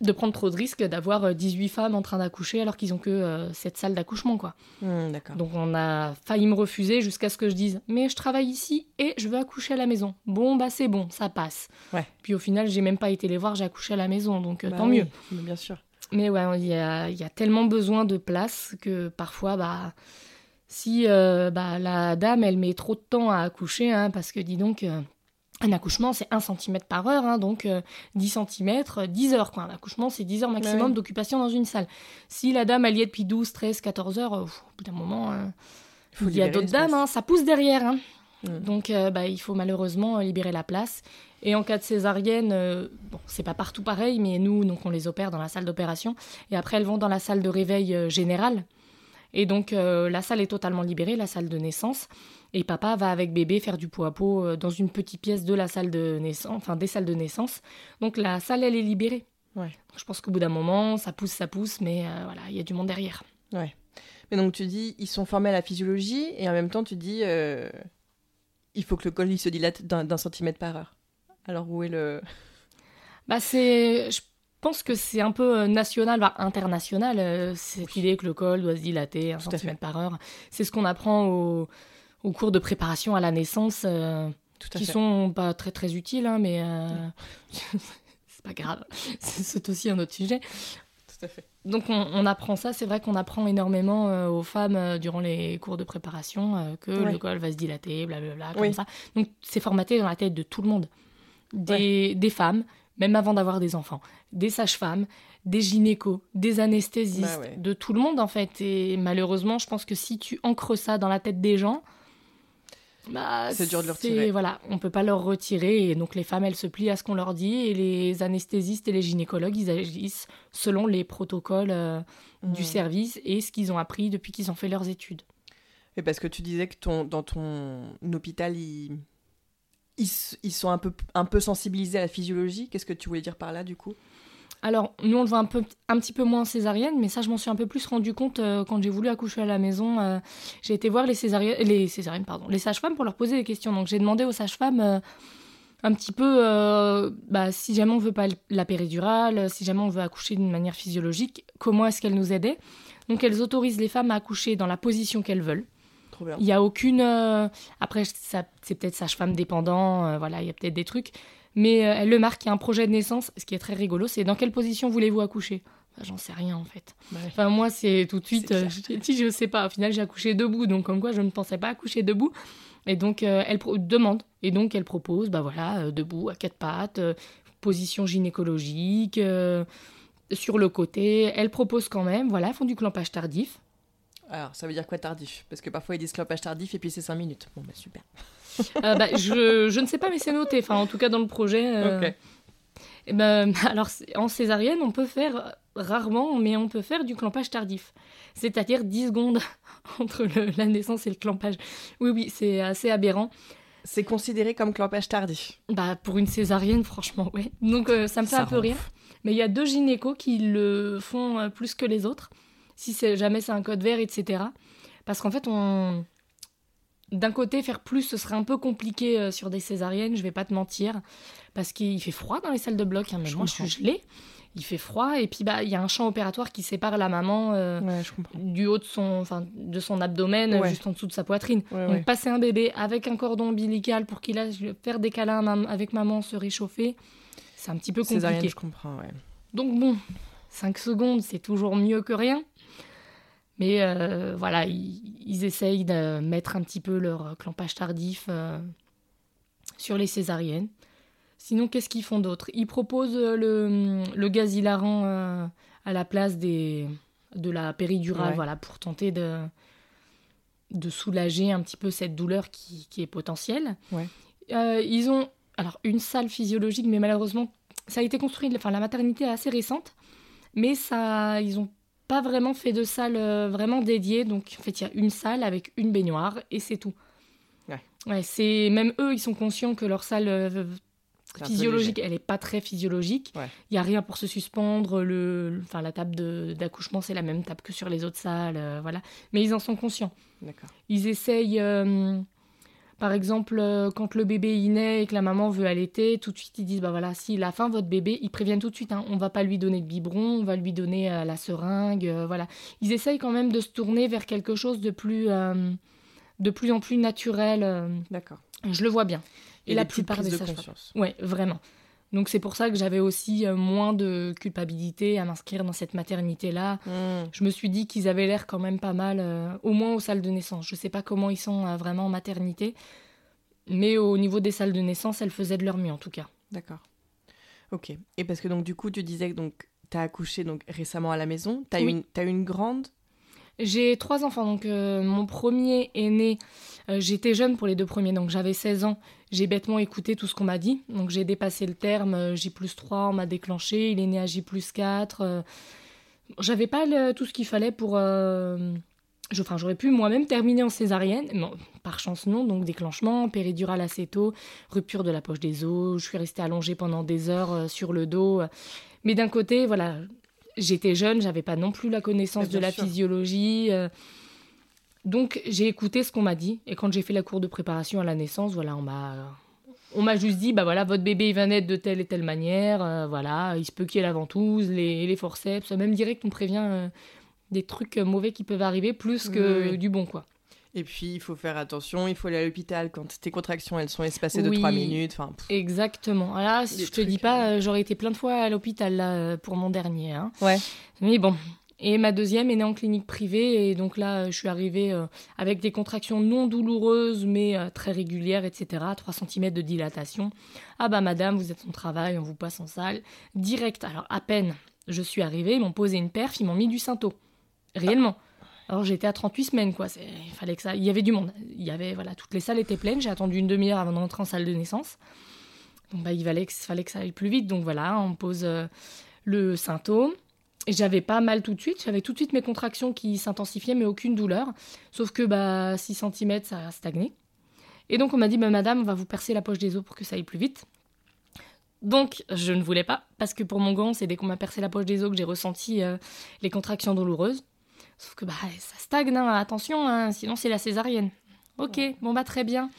de prendre trop de risques, d'avoir euh, 18 femmes en train d'accoucher alors qu'ils ont que euh, cette salle d'accouchement, quoi. D'accord. Donc on a failli me refuser jusqu'à ce que je dise mais je travaille ici et je veux accoucher à la maison. Bon bah c'est bon, ça passe. Ouais. Puis au final j'ai même pas été les voir, j'ai accouché à la maison donc euh, Bah tant oui, mieux. Bien sûr. Mais ouais, il y a, il y a tellement besoin de place que parfois bah si euh, bah, la dame elle met trop de temps à accoucher hein, parce que dis donc euh, un accouchement c'est 1 cm par heure hein, donc euh, 10 cm 10 heures quoi. Un accouchement c'est 10 heures maximum d'occupation dans une salle. Si la dame elle y est depuis 12, 13, 14 heures, euh, au bout d'un moment Faut il y a d'autres dames, hein, ça pousse derrière. hein. Mm. Donc bah, il faut malheureusement libérer la place. Et en cas de césarienne, euh, bon, c'est pas partout pareil, mais nous, donc on les opère dans la salle d'opération. Et après, elles vont dans la salle de réveil euh, général. Et donc euh, la salle est totalement libérée, la salle de naissance. Et papa va avec bébé faire du pot à pot euh, dans une petite pièce de la salle de naissance, enfin des salles de naissance. Donc la salle, elle est libérée. Ouais. Donc, je pense qu'au bout d'un moment, ça pousse, ça pousse, mais euh, voilà, il y a du monde derrière. Mais donc tu dis, ils sont formés à la physiologie et en même temps tu dis, il faut que le col il se dilate d'un centimètre par heure. Alors où est le... Bah c'est, je pense que c'est un peu euh, national, voire international, euh, cette idée que le col doit se dilater un centimètre par heure. C'est ce qu'on apprend au, au cours de préparation à la naissance, euh, Tout à qui fait. sont pas très très utiles, hein, mais euh, c'est pas grave. C'est aussi un autre sujet. Tout à fait. Donc on, on apprend ça, c'est vrai qu'on apprend énormément aux femmes durant les cours de préparation que Ouais. le col va se dilater, blablabla, comme Oui. ça. Donc c'est formaté dans la tête de tout le monde. Des, des femmes, même avant d'avoir des enfants, des sages-femmes, des gynécos, des anesthésistes, Bah ouais. de tout le monde en fait. Et malheureusement, je pense que si tu ancres ça dans la tête des gens, bah, C'est dur de le retirer. Voilà, on peut pas leur retirer. Et donc les femmes, elles se plient à ce qu'on leur dit. Et les anesthésistes et les gynécologues, ils agissent selon les protocoles euh, du Mhm. service et ce qu'ils ont appris depuis qu'ils ont fait leurs études. Et parce que tu disais que ton, dans ton hôpital, ils, ils, sont un peu, un peu sensibilisés à la physiologie. Qu'est-ce que tu voulais dire par là du coup? Alors, nous, on le voit un, peu, un petit peu moins en césarienne, mais ça, je m'en suis un peu plus rendu compte euh, quand j'ai voulu accoucher à la maison. euh, j'ai été voir les les sages-femmes pour leur poser des questions. Donc, j'ai demandé aux sages-femmes euh, un petit peu, bah, si jamais on veut pas la péridurale, si jamais on veut accoucher d'une manière physiologique, comment est-ce qu'elles nous aidaient? Donc, elles autorisent les femmes à accoucher dans la position qu'elles veulent. Trop bien. Il n'y a aucune. euh, Après, ça- c'est peut-être sage-femme dépendant, euh, voilà, il y a peut-être des trucs. Mais euh, elle le marque, il y a un projet de naissance. Ce qui est très rigolo, c'est dans quelle position voulez-vous accoucher? Bah, J'en sais rien en fait. Ouais. Enfin, moi, c'est tout de suite. J'ai dit, je sais pas. Au final, j'ai accouché debout. Donc, comme quoi, je ne pensais pas accoucher debout. Et donc, elle demande. Et donc, elle propose, bah voilà, debout, à quatre pattes, position gynécologique, sur le côté. Elle propose quand même, voilà, font du clampage tardif. Alors, ça veut dire quoi tardif? Parce que parfois ils disent clopage tardif et puis c'est 5 minutes. Bon, bah super. Euh, bah, je, je ne sais pas, mais c'est noté. Enfin, en tout cas, dans le projet. euh, Ok. eh ben, alors, en césarienne, on peut faire, rarement, mais on peut faire du clampage tardif. C'est-à-dire 10 secondes entre le- la naissance et le clampage. Oui, oui, c'est assez aberrant. C'est considéré comme clopage tardif. Bah, pour une césarienne, franchement, ouais. Donc, euh, ça me fait Ça un peu rire. Mais il y a deux gynécos qui le font euh, plus que les autres. Si jamais c'est un code vert, etc. Parce qu'en fait, on. D'un côté, faire plus, ce serait un peu compliqué euh, sur des césariennes, je vais pas te mentir. Parce qu'il fait froid dans les salles de bloc. hein, mais Je moi, je suis gelée. Il fait froid. Et puis, bah, il y a un champ opératoire qui sépare la maman euh, Ouais, du haut de son, enfin, de son abdomen, Ouais. juste en dessous de sa poitrine. Ouais, Donc passer un bébé avec un cordon ombilical pour qu'il aille faire des câlins avec maman, se réchauffer, c'est un petit peu compliqué. Césarienne, je comprends. Donc bon, 5 secondes, c'est toujours mieux que rien. Mais euh, voilà, ils, essayent de mettre un petit peu leur clampage tardif euh, sur les césariennes. Sinon, qu'est-ce qu'ils font d'autre? Ils proposent le, le gaz hilarant euh, à la place des, de la péridurale, voilà, pour tenter de, de soulager un petit peu cette douleur qui, qui est potentielle. ils ont alors une salle physiologique, mais malheureusement, ça a été construit, enfin la maternité est assez récente, mais ça, ils ont pas vraiment fait de salle euh, vraiment dédiée. Donc, en fait, il y a une salle avec une baignoire et c'est tout. Ouais. c'est même eux, ils sont conscients que leur salle euh, physiologique, elle est pas très physiologique. Il y a rien pour se suspendre. Le, enfin, la table d'accouchement, c'est la même table que sur les autres salles, euh, voilà. Mais ils en sont conscients. Ils essayent. Par exemple, euh, quand le bébé y naît et que la maman veut allaiter, tout de suite ils disent bah voilà, si la fin votre bébé, ils préviennent tout de suite, hein, on va pas lui donner de biberon, on va lui donner euh, la seringue, euh, voilà. Ils essayent quand même de se tourner vers quelque chose de plus, de plus en plus naturel. D'accord. Je le vois bien. Et, la plupart des sages Ouais, vraiment. Donc c'est pour ça que j'avais aussi euh, moins de culpabilité à m'inscrire dans cette maternité-là. Hmm. Je me suis dit qu'ils avaient l'air quand même pas mal, euh, au moins aux salles de naissance. Je sais pas comment ils sont euh, vraiment en maternité, mais au niveau des salles de naissance, elles faisaient de leur mieux en tout cas. D'accord. Ok. Et parce que donc du coup, tu disais que donc as accouché donc récemment à la maison. T'as oui. une, as une grande? J'ai trois enfants, donc euh, mon premier est né, euh, j'étais jeune pour les deux premiers, donc j'avais 16 ans. J'ai bêtement écouté tout ce qu'on m'a dit, donc j'ai dépassé le terme euh, J plus 3, on m'a déclenché, il est né à J plus 4. j'avais pas tout ce qu'il fallait pour... enfin, j'aurais pu moi-même terminer en césarienne, mais par chance non, donc déclenchement, péridurale assez tôt, rupture de la poche des os, je suis restée allongée pendant des heures sur le dos. Mais d'un côté, voilà, j'étais jeune, j'avais pas non plus la connaissance de la physiologie. Euh. Donc j'ai écouté ce qu'on m'a dit. Et quand j'ai fait la cour de préparation à la naissance, voilà, on m'a on m'a juste dit, bah voilà, votre bébé il va naître de telle et telle manière, euh, voilà, il se peut qu'il y ait la ventouse, les, les forceps, même direct on prévient euh, des trucs mauvais qui peuvent arriver plus que du bon quoi. Et puis, il faut faire attention, il faut aller à l'hôpital quand tes contractions, elles sont espacées de 3 minutes. Enfin, Exactement. Là, si je te dis pas, euh, j'aurais été plein de fois à l'hôpital là, euh, pour mon dernier. Hein. Ouais. Mais bon. Et ma deuxième est née en clinique privée. Et donc là, je suis arrivée euh, avec des contractions non douloureuses, mais très régulières, etc. 3 cm de dilatation. Ah bah, madame, vous êtes en travail, on vous passe en salle. Direct. Alors, à peine je suis arrivée, ils m'ont posé une perf, ils m'ont mis du synto. Réellement. Alors j'étais à 38 semaines, quoi. Il fallait que ça. Il y avait du monde. Il y avait, voilà, toutes les salles étaient pleines. J'ai attendu une demi-heure avant d'entrer en salle de naissance. Donc bah, il fallait que, fallait que ça aille plus vite. Donc voilà, on pose euh, le symptôme. J'avais pas mal tout de suite. J'avais tout de suite mes contractions qui s'intensifiaient, mais aucune douleur. Sauf que bah, 6 cm, ça a stagné. Et donc on m'a dit, bah, madame, on va vous percer la poche des os pour que ça aille plus vite. Donc, je ne voulais pas, parce que pour mon gant, c'est dès qu'on m'a percé la poche des os que j'ai ressenti euh, les contractions douloureuses. Sauf que bah, ça stagne, hein, attention, hein, sinon c'est la césarienne. Ok, bon bah très bien.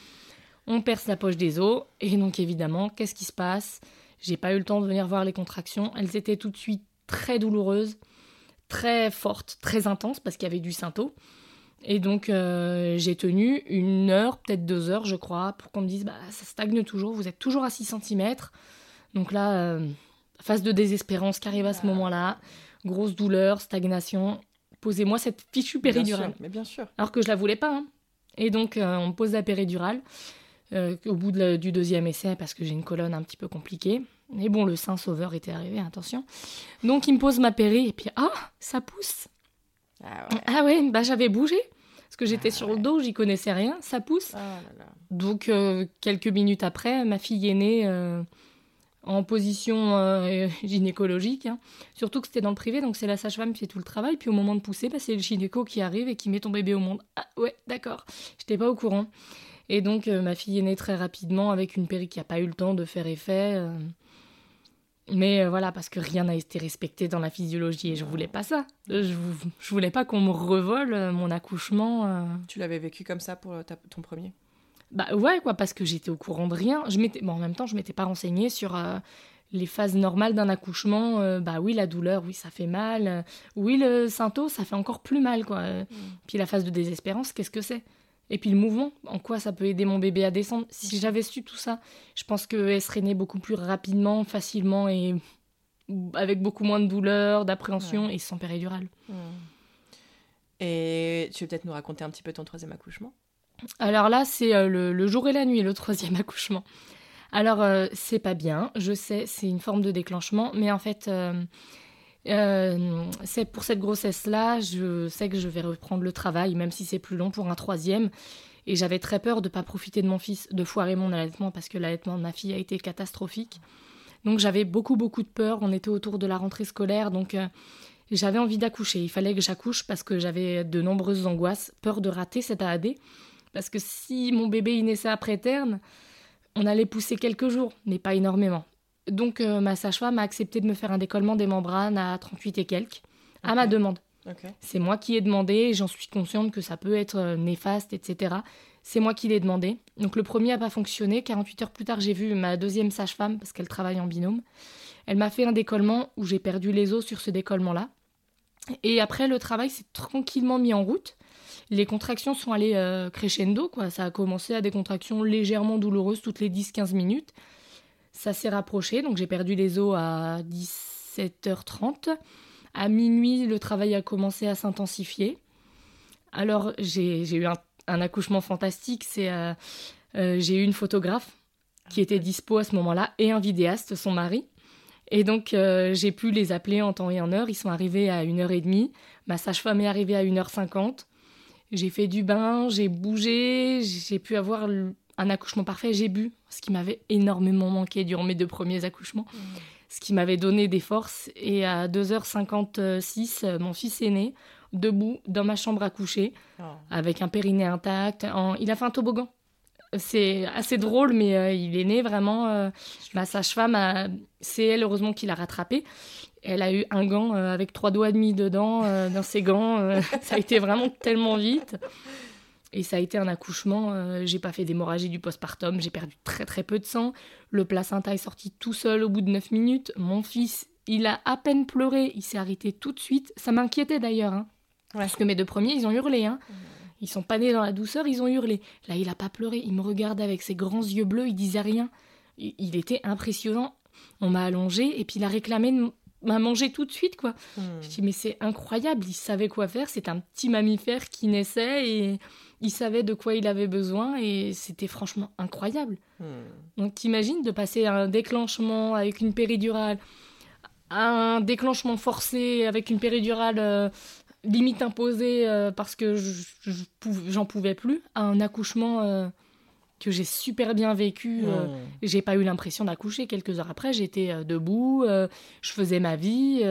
On perce la poche des os, et donc évidemment, qu'est-ce qui se passe? J'ai pas eu le temps de venir voir les contractions. Elles étaient tout de suite très douloureuses, très fortes, très intenses, parce qu'il y avait du synto. Et donc euh, j'ai tenu une heure, peut-être deux heures, je crois, pour qu'on me dise bah ça stagne toujours, vous êtes toujours à 6 cm. Donc là, euh, phase de désespérance qui arrive à ce ah. moment-là, grosse douleur, stagnation, posez-moi cette fichue péridurale. mais bien sûr. Alors que je la voulais pas. Hein. Et donc, euh, on me pose la péridurale euh, au bout du deuxième essai parce que j'ai une colonne un petit peu compliquée. Mais bon, le sein sauveur était arrivé, attention. Donc, il me pose ma péri et puis, ah, ça pousse. Ah ouais, ah ouais bah j'avais bougé. Parce que j'étais ah sur le dos, j'y connaissais rien, ça pousse. Ah donc, euh, quelques minutes après, ma fille est née en position euh, gynécologique. Hein. Surtout que c'était dans le privé, donc c'est la sage-femme qui fait tout le travail. Puis au moment de pousser, bah, c'est le gynéco qui arrive et qui met ton bébé au monde. Ah ouais, d'accord. J'étais pas au courant. Et donc euh, ma fille est née très rapidement avec une péri qui n'a pas eu le temps de faire effet. Euh. Mais voilà, parce que rien n'a été respecté dans la physiologie et je voulais pas ça. Je, je voulais pas qu'on me revole mon accouchement. Tu l'avais vécu comme ça pour ton premier? Bah ouais, quoi, parce que j'étais au courant de rien. Je m'étais, bon, en même temps, je m'étais pas renseignée sur euh, les phases normales d'un accouchement. Euh, bah oui, la douleur, oui, ça fait mal. oui, le synto, ça fait encore plus mal, quoi. Mm. Puis la phase de désespérance, qu'est-ce que c'est? Et puis le mouvement, en quoi ça peut aider mon bébé à descendre Si j'avais su tout ça, je pense qu'elle serait née beaucoup plus rapidement, facilement et avec beaucoup moins de douleur, d'appréhension et sans péridurale. Hmm. Et tu veux peut-être nous raconter un petit peu ton troisième accouchement? Alors là, c'est euh, le, jour et la nuit, le troisième accouchement. Alors, euh, c'est pas bien, je sais, c'est une forme de déclenchement, mais en fait, euh, c'est pour cette grossesse-là, je sais que je vais reprendre le travail, même si c'est plus long pour un troisième. Et j'avais très peur de ne pas profiter de mon fils, de foirer mon allaitement, parce que l'allaitement de ma fille a été catastrophique. Donc j'avais beaucoup, beaucoup de peur. On était autour de la rentrée scolaire, donc j'avais envie d'accoucher. Il fallait que j'accouche parce que j'avais de nombreuses angoisses, peur de rater cette AAD. Parce que si mon bébé y naissait après terme, on allait pousser quelques jours, mais pas énormément. Donc euh, ma sage-femme a accepté de me faire un décollement des membranes à 38 et quelques, à ma demande. C'est moi qui ai demandé, et j'en suis consciente que ça peut être euh, néfaste, etc. C'est moi qui l'ai demandé. Donc le premier n'a pas fonctionné. 48 heures plus tard, j'ai vu ma deuxième sage-femme, parce qu'elle travaille en binôme. Elle m'a fait un décollement où j'ai perdu les os sur ce décollement-là. Et après, le travail s'est tranquillement mis en route. Les contractions sont allées euh, crescendo, quoi. Ça a commencé à des contractions légèrement douloureuses toutes les 10-15 minutes. Ça s'est rapproché, donc j'ai perdu les os à 17h30. À minuit, le travail a commencé à s'intensifier. Alors, j'ai eu un, accouchement fantastique. C'est euh, euh, j'ai eu une photographe qui était dispo à ce moment-là et un vidéaste, son mari. Et donc, euh, j'ai pu les appeler en temps et en heure. Ils sont arrivés à 1h30. Ma sage-femme est arrivée à 1h50. J'ai fait du bain, j'ai bougé, j'ai pu avoir un accouchement parfait. J'ai bu, ce qui m'avait énormément manqué durant mes deux premiers accouchements. Mmh. Ce qui m'avait donné des forces. Et à 2h56, mon fils est né, debout, dans ma chambre à coucher, oh. avec un périnée intact. Il a fait un toboggan c'est assez drôle, mais euh, il est né vraiment. Euh, ma sage-femme, c'est elle, heureusement, qui l'a rattrapé. Elle a eu un gant euh, avec trois doigts et demi dedans, dans ses gants. ça a été vraiment tellement vite. Et ça a été un accouchement. j'ai pas fait d'hémorragie du postpartum. J'ai perdu très très peu de sang. Le placenta est sorti tout seul au bout de 9 minutes. Mon fils, il a à peine pleuré. Il s'est arrêté tout de suite. Ça m'inquiétait d'ailleurs. Hein. Parce que mes deux premiers, ils ont hurlé. Hein. Mmh. Ils sont pas nés dans la douceur, ils ont hurlé. Là, il a pas pleuré, il me regardait avec ses grands yeux bleus, il disait rien. Il, était impressionnant. On m'a allongé et puis il a réclamé m'a mangé tout de suite quoi. Hmm. Je dis mais c'est incroyable, il savait quoi faire, c'est un petit mammifère qui naissait et il savait de quoi il avait besoin et c'était franchement incroyable. Hmm. Donc t'imagines de passer un déclenchement avec une péridurale un déclenchement forcé avec une péridurale euh, limite imposée euh, parce que j'en pouvais plus, à un accouchement euh, que j'ai super bien vécu. Hmm. J'ai pas eu l'impression d'accoucher. Quelques heures après, j'étais debout, je faisais ma vie,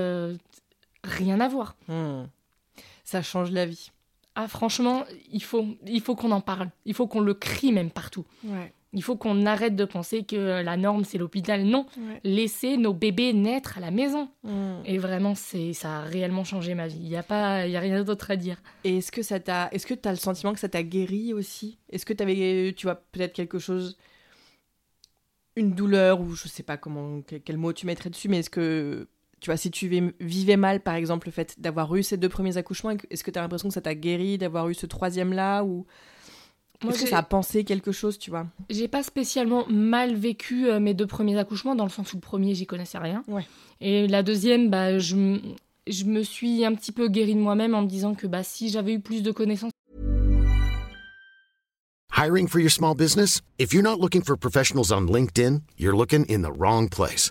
rien à voir. Hmm. Ça change la vie. Ah, franchement, il faut, il faut qu'on en parle. Il faut qu'on le crie même partout. Ouais. Il faut qu'on arrête de penser que la norme, c'est l'hôpital. Non, laissez nos bébés naître à la maison. Mm. Et vraiment, c'est ça a réellement changé ma vie. Il n'y a, pas, y a rien d'autre à dire. Et est-ce que ça t'a... Est-ce que tu as le sentiment que ça t'a guéri aussi? Est-ce que tu avais, tu vois, peut-être quelque chose... Une douleur, ou je sais pas comment, quel, mot tu mettrais dessus, mais est-ce que tu vois, si tu vivais mal, par exemple, le fait d'avoir eu ces deux premiers accouchements, est-ce que tu as l'impression que ça t'a guéri d'avoir eu ce troisième là ou est-ce que ça a pensé quelque chose, tu vois? J'ai pas spécialement mal vécu euh, mes deux premiers accouchements, dans le sens où le premier, j'y connaissais rien. Ouais. Et la deuxième, bah, je, je me suis un petit peu guérie de moi-même en me disant que bah, si j'avais eu plus de connaissances. Hiring for your small business? If you're not looking for professionals on LinkedIn, you're looking in the wrong place.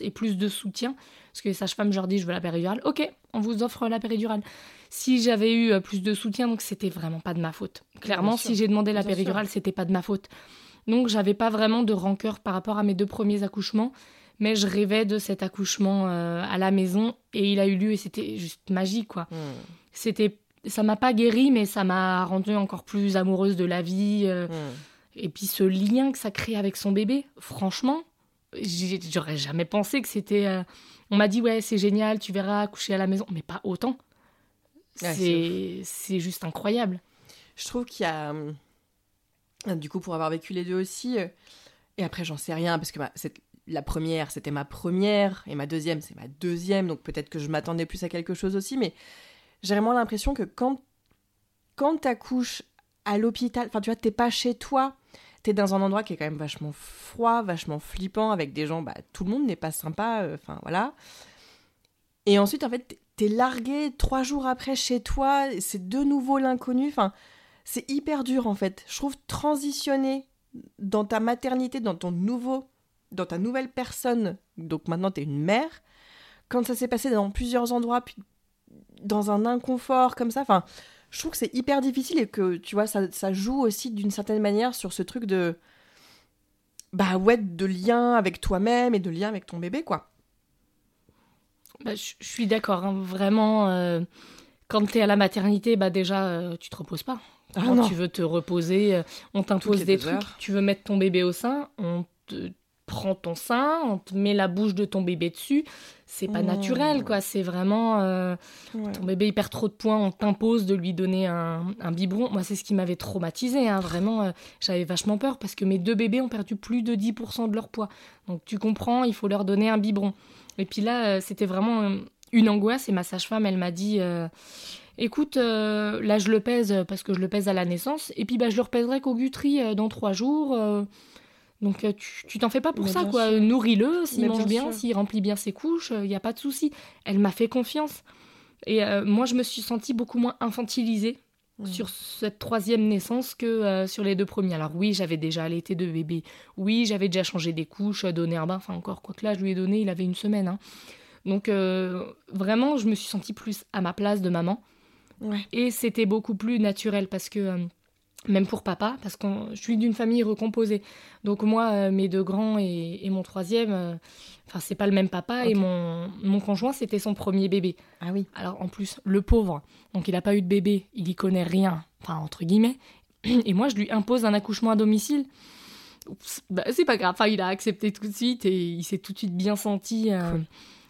et plus de soutien. Parce que les sages-femmes, je leur dis, je veux la péridurale. Ok, on vous offre la péridurale. Si j'avais eu euh, plus de soutien, donc c'était vraiment pas de ma faute. Clairement, si j'ai demandé la Bien péridurale, c'était pas de ma faute. Donc j'avais pas vraiment de rancœur par rapport à mes deux premiers accouchements, mais je rêvais de cet accouchement euh, à la maison et il a eu lieu et c'était juste magique quoi. Hmm. C'était ça m'a pas guéri mais ça m'a rendue encore plus amoureuse de la vie euh, Hmm. et puis ce lien que ça crée avec son bébé, franchement, j'aurais jamais pensé que c'était euh, on m'a dit ouais, c'est génial, tu verras accoucher à la maison, mais pas autant. Ouais, c'est c'est juste incroyable. Je trouve qu'il y a. hum, Du coup, pour avoir vécu les deux aussi. euh, Et après, j'en sais rien, parce que ma- cette- la première, c'était ma première, et ma deuxième, c'est ma deuxième, donc peut-être que je m'attendais plus à quelque chose aussi, mais j'ai vraiment l'impression que quand, quand t'accouches à l'hôpital, enfin, tu vois, t'es pas chez toi, t'es dans un endroit qui est quand même vachement froid, vachement flippant, avec des gens, bah, tout le monde n'est pas sympa, euh, enfin, voilà. Et ensuite, en fait, t'es largué trois jours après chez toi, c'est de nouveau l'inconnu, enfin, c'est hyper dur en fait. Je trouve transitionner dans ta maternité, dans ton nouveau, dans ta nouvelle personne, donc maintenant t'es une mère, quand ça s'est passé dans plusieurs endroits, puis dans un inconfort comme ça, enfin, je trouve que c'est hyper difficile et que tu vois, ça, ça joue aussi d'une certaine manière sur ce truc de. Bah ouais, de lien avec toi-même et de lien avec ton bébé, quoi. Bah, je suis d'accord, hein, vraiment. euh, quand tu es à la maternité, bah déjà, euh, tu te reposes pas. Ah Quand non. tu veux te reposer, euh, on t'impose des deux trucs. Tu veux mettre ton bébé au sein, on te prend ton sein, on te met la bouche de ton bébé dessus. C'est pas Mmh. naturel, quoi. C'est vraiment. euh, Ouais. ton bébé, il perd trop de points, on t'impose de lui donner un, un biberon. Moi, c'est ce qui m'avait traumatisé. Hein. Vraiment, euh, j'avais vachement peur parce que mes deux bébés ont perdu plus de 10% de leur poids. Donc, tu comprends, il faut leur donner un biberon. Et puis là, euh, c'était vraiment une angoisse. Et ma sage-femme, elle m'a dit Écoute, euh, là, je le pèse parce que je le pèse à la naissance. Et puis, bah, je le repèserai qu'au Guthrie euh, dans trois jours. euh, donc, euh, tu tu t'en fais pas pour Mais ça, quoi. sûr. Nourris-le, s'il Mais mange bien s'il remplit bien ses couches, il n'y a pas de souci. Elle m'a fait confiance. Et euh, moi, je me suis sentie beaucoup moins infantilisée Mhm. sur cette troisième naissance que euh, sur les deux premiers. Alors oui, j'avais déjà allaité de bébé. Oui, j'avais déjà changé des couches, euh, donné un bain. Enfin encore, quoi que là, je lui ai donné, il avait une semaine. hein. Donc euh, vraiment, je me suis sentie plus à ma place de maman. Ouais. Et c'était beaucoup plus naturel parce que, euh, même pour papa, parce que je suis d'une famille recomposée. Donc moi, euh, mes deux grands et, et mon troisième, euh, enfin c'est pas le même papa. Et mon, mon conjoint, c'était son premier bébé. Ah oui. Alors en plus, le pauvre, donc il n'a pas eu de bébé, il y connaît rien, enfin entre guillemets. Et moi, je lui impose un accouchement à domicile. Bah, c'est pas grave, enfin, il a accepté tout de suite et il s'est tout de suite bien senti. euh, Cool.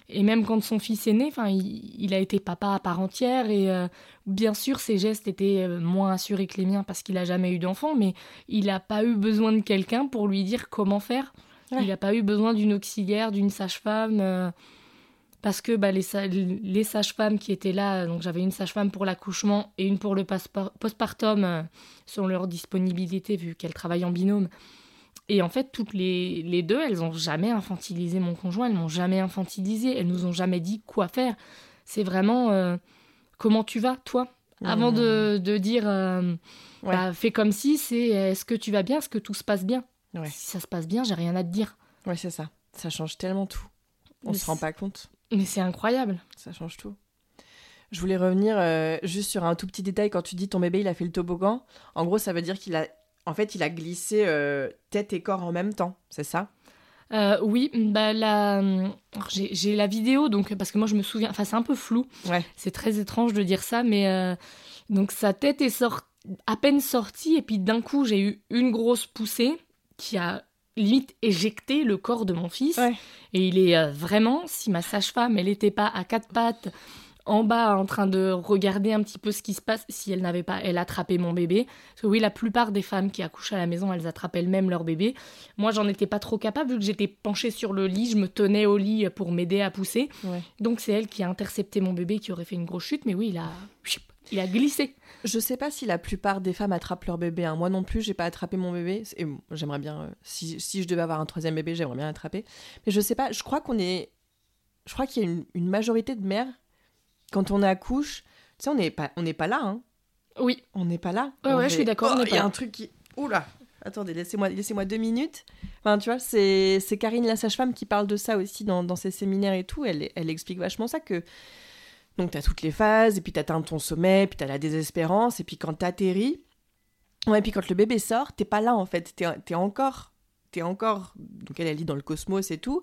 Et même quand son fils est né, enfin, il, il a été papa à part entière et euh, bien sûr, ses gestes étaient euh, moins assurés que les miens parce qu'il a jamais eu d'enfant, mais il n'a pas eu besoin de quelqu'un pour lui dire comment faire. Ouais. Il n'a pas eu besoin d'une auxiliaire, d'une sage-femme. euh, parce que bah, les, les sages-femmes qui étaient là, donc j'avais une sage-femme pour l'accouchement et une pour le postpartum, euh, selon leur disponibilité, vu qu'elles travaillent en binôme. Et en fait, toutes les, les deux, elles ont jamais infantilisé mon conjoint, elles m'ont jamais infantilisé, elles nous ont jamais dit quoi faire. C'est vraiment euh, comment tu vas, toi? Avant de, de dire euh, Mmh. Ouais. bah, fais comme si, c'est est-ce que tu vas bien, est-ce que tout se passe bien? Ouais. Si ça se passe bien, j'ai rien à te dire. Ouais, c'est ça. Ça change tellement tout. On Mais se rend pas compte. Mais c'est incroyable. Ça change tout. Je voulais revenir euh, juste sur un tout petit détail quand tu dis ton bébé il a fait le toboggan. En gros, ça veut dire qu'il a, en fait, il a glissé euh, tête et corps en même temps. C'est ça? Euh, oui, bah la, j'ai la vidéo donc parce que moi je me souviens, enfin c'est un peu flou, Ouais. c'est très étrange de dire ça, mais euh, donc sa tête est sortie, à peine sortie et puis d'un coup j'ai eu une grosse poussée qui a limite éjecté le corps de mon fils Ouais. et il est euh, vraiment, si ma sage-femme elle n'était pas à quatre pattes en bas en train de regarder un petit peu ce qui se passe si elle n'avait pas elle attrapait mon bébé parce que oui la plupart des femmes qui accouchent à la maison elles attrapent elles-mêmes leur bébé moi, j'en étais pas trop capable vu que j'étais penchée sur le lit, je me tenais au lit pour m'aider à pousser. Ouais. Donc c'est elle qui a intercepté mon bébé qui aurait fait une grosse chute, mais oui, il a, il a glissé. Je sais pas si la plupart des femmes attrapent leur bébé. hein. Moi non plus, j'ai pas attrapé mon bébé. Et j'aimerais bien, euh, si, si je devais avoir un troisième bébé, j'aimerais bien l'attraper. Mais je sais pas, je crois qu'on est. Je crois qu'il y a une, une majorité de mères, quand on accouche, tu sais, on n'est pas, on n'est pas là. Hein. Oui, On n'est pas là. Ouais, je suis d'accord, on Oh, Il y a là. un truc qui. Oula attendez, laissez-moi laissez deux minutes. Enfin, tu vois, c'est Karine la sage-femme qui parle de ça aussi dans, dans ses séminaires et tout. Elle, elle explique vachement ça que. Donc, tu as toutes les phases, et puis tu atteins ton sommet, puis tu as la désespérance, et puis quand tu atterris, ouais, et puis quand le bébé sort, t'es pas là en fait, t'es es encore. T'es encore. Donc, elle, elle dit dans le cosmos et tout.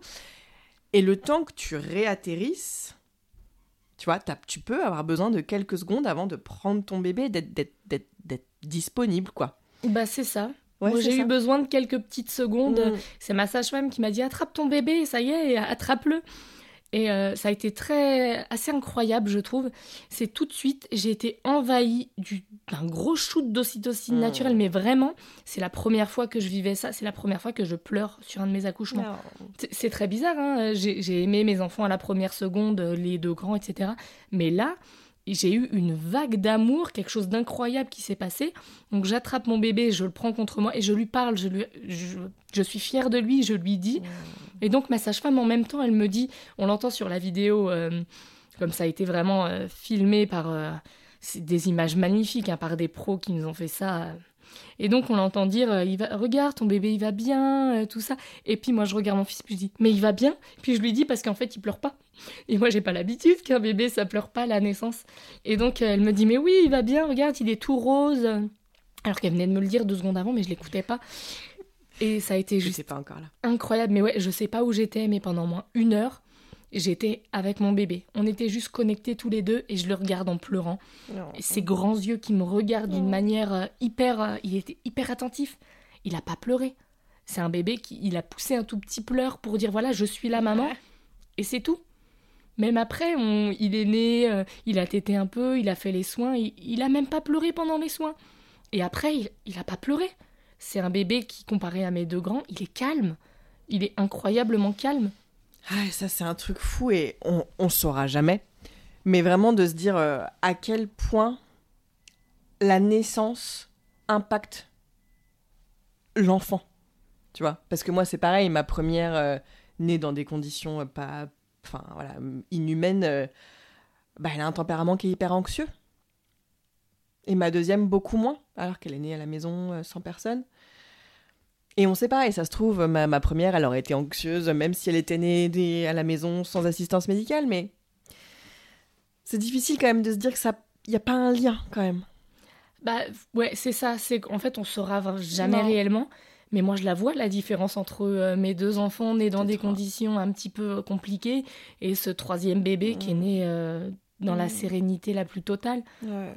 Et le temps que tu réatterrisses, tu vois, tu peux avoir besoin de quelques secondes avant de prendre ton bébé, d'être disponible, quoi. Bah, c'est ça. Moi, j'ai eu besoin de quelques petites secondes. Mm. C'est ma sage-femme qui m'a dit attrape ton bébé, ça y est, attrape-le. Et euh, ça a été très assez incroyable, je trouve. C'est tout de suite, j'ai été envahie d'un gros shoot d'ocytocine naturelle, mais vraiment, c'est la première fois que je vivais ça. C'est la première fois que je pleure sur un de mes accouchements. C'est très bizarre. Hein j'ai aimé mes enfants à la première seconde, les deux grands, etc. Mais là, j'ai eu une vague d'amour, quelque chose d'incroyable qui s'est passé. Donc j'attrape mon bébé, je le prends contre moi et je lui parle, je, lui, je, suis fière de lui, je lui dis. Et donc ma sage-femme en même temps, elle me dit, on l'entend sur la vidéo, euh, comme ça a été vraiment euh, filmé par euh, des images magnifiques, hein, par des pros qui nous ont fait ça. Et donc on l'entend dire, il va, regarde ton bébé, il va bien, tout ça. Et puis moi je regarde mon fils, puis je dis, mais il va bien? Puis je lui dis parce qu'en fait il pleure pas. Et moi, j'ai pas l'habitude qu'un bébé, ça pleure pas à la naissance. Et donc, elle me dit, mais oui, il va bien, regarde, il est tout rose. Alors qu'elle venait de me le dire deux secondes avant, mais je l'écoutais pas. Et ça a été juste pas encore là. incroyable. Mais ouais, je sais pas où j'étais, mais pendant moins une heure, j'étais avec mon bébé. On était juste connectés tous les deux et je le regarde en pleurant. Et ses grands yeux qui me regardent d'une manière euh, hyper... Euh, il était hyper attentif. Il a pas pleuré. C'est un bébé qui il a poussé un tout petit pleur pour dire voilà, je suis la maman. Et c'est tout. Même après, il est né, euh, il a tété un peu, il a fait les soins, il, il a même pas pleuré pendant les soins. Et après, il, il a pas pleuré. C'est un bébé qui, comparé à mes deux grands, il est calme. Il est incroyablement calme. Ah, ça, c'est un truc fou et on, on saura jamais. Mais vraiment de se dire euh, à quel point la naissance impacte l'enfant. Tu vois Parce que moi, c'est pareil, ma première euh, née dans des conditions pas, enfin voilà, inhumaine, euh, bah, elle a un tempérament qui est hyper anxieux. Et ma deuxième, beaucoup moins, alors qu'elle est née à la maison euh, sans personne. Et on sait pas, et ça se trouve, ma, ma, première, elle aurait été anxieuse, même si elle était née à la maison sans assistance médicale, mais c'est difficile quand même de se dire que ça, il n'y a pas un lien quand même. Bah ouais, c'est ça, c'est qu'en fait on saura jamais réellement. Mais moi, je la vois, la différence entre euh, mes deux enfants nés dans des conditions un petit peu compliquées et ce troisième bébé qui est né euh, dans la sérénité la plus totale.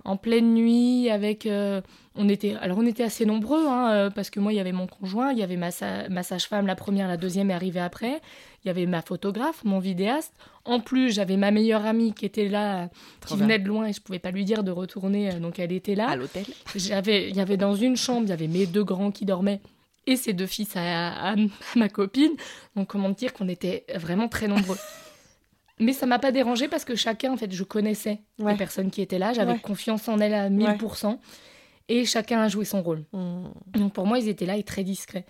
En pleine nuit, avec... Euh, on était, alors, on était assez nombreux, hein, parce que moi, il y avait mon conjoint, il y avait ma, ma sage-femme, la première, la deuxième est arrivée après. Il y avait ma photographe, mon vidéaste. En plus, j'avais ma meilleure amie qui était là, qui venait de loin et je pouvais pas lui dire de retourner, donc elle était là. À l'hôtel J'avais, Il y avait dans une chambre, il y avait mes deux grands qui dormaient et ses deux fils à, ma copine. Donc comment dire qu'on était vraiment très nombreux. Mais ça m'a pas dérangé parce que chacun, en fait, je connaissais les personnes qui étaient là, j'avais confiance en elles à 1000%, et chacun a joué son rôle. Mmh. Donc pour moi, ils étaient là et très discrets.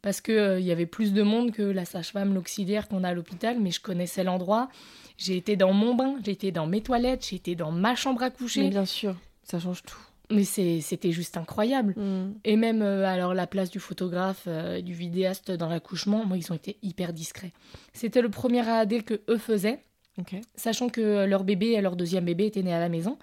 Parce qu'il euh, y avait plus de monde que la sage-femme, l'auxiliaire qu'on a à l'hôpital, mais je connaissais l'endroit. J'ai été dans mon bain, j'ai été dans mes toilettes, j'ai été dans ma chambre à coucher. Mais bien sûr, ça change tout. Mais c'était juste incroyable. Mm. Et même, euh, alors, la place du photographe, euh, du vidéaste dans l'accouchement, moi, ils ont été hyper discrets. C'était le premier AAD que eux faisaient. Sachant que leur bébé et leur deuxième bébé étaient nés à la maison.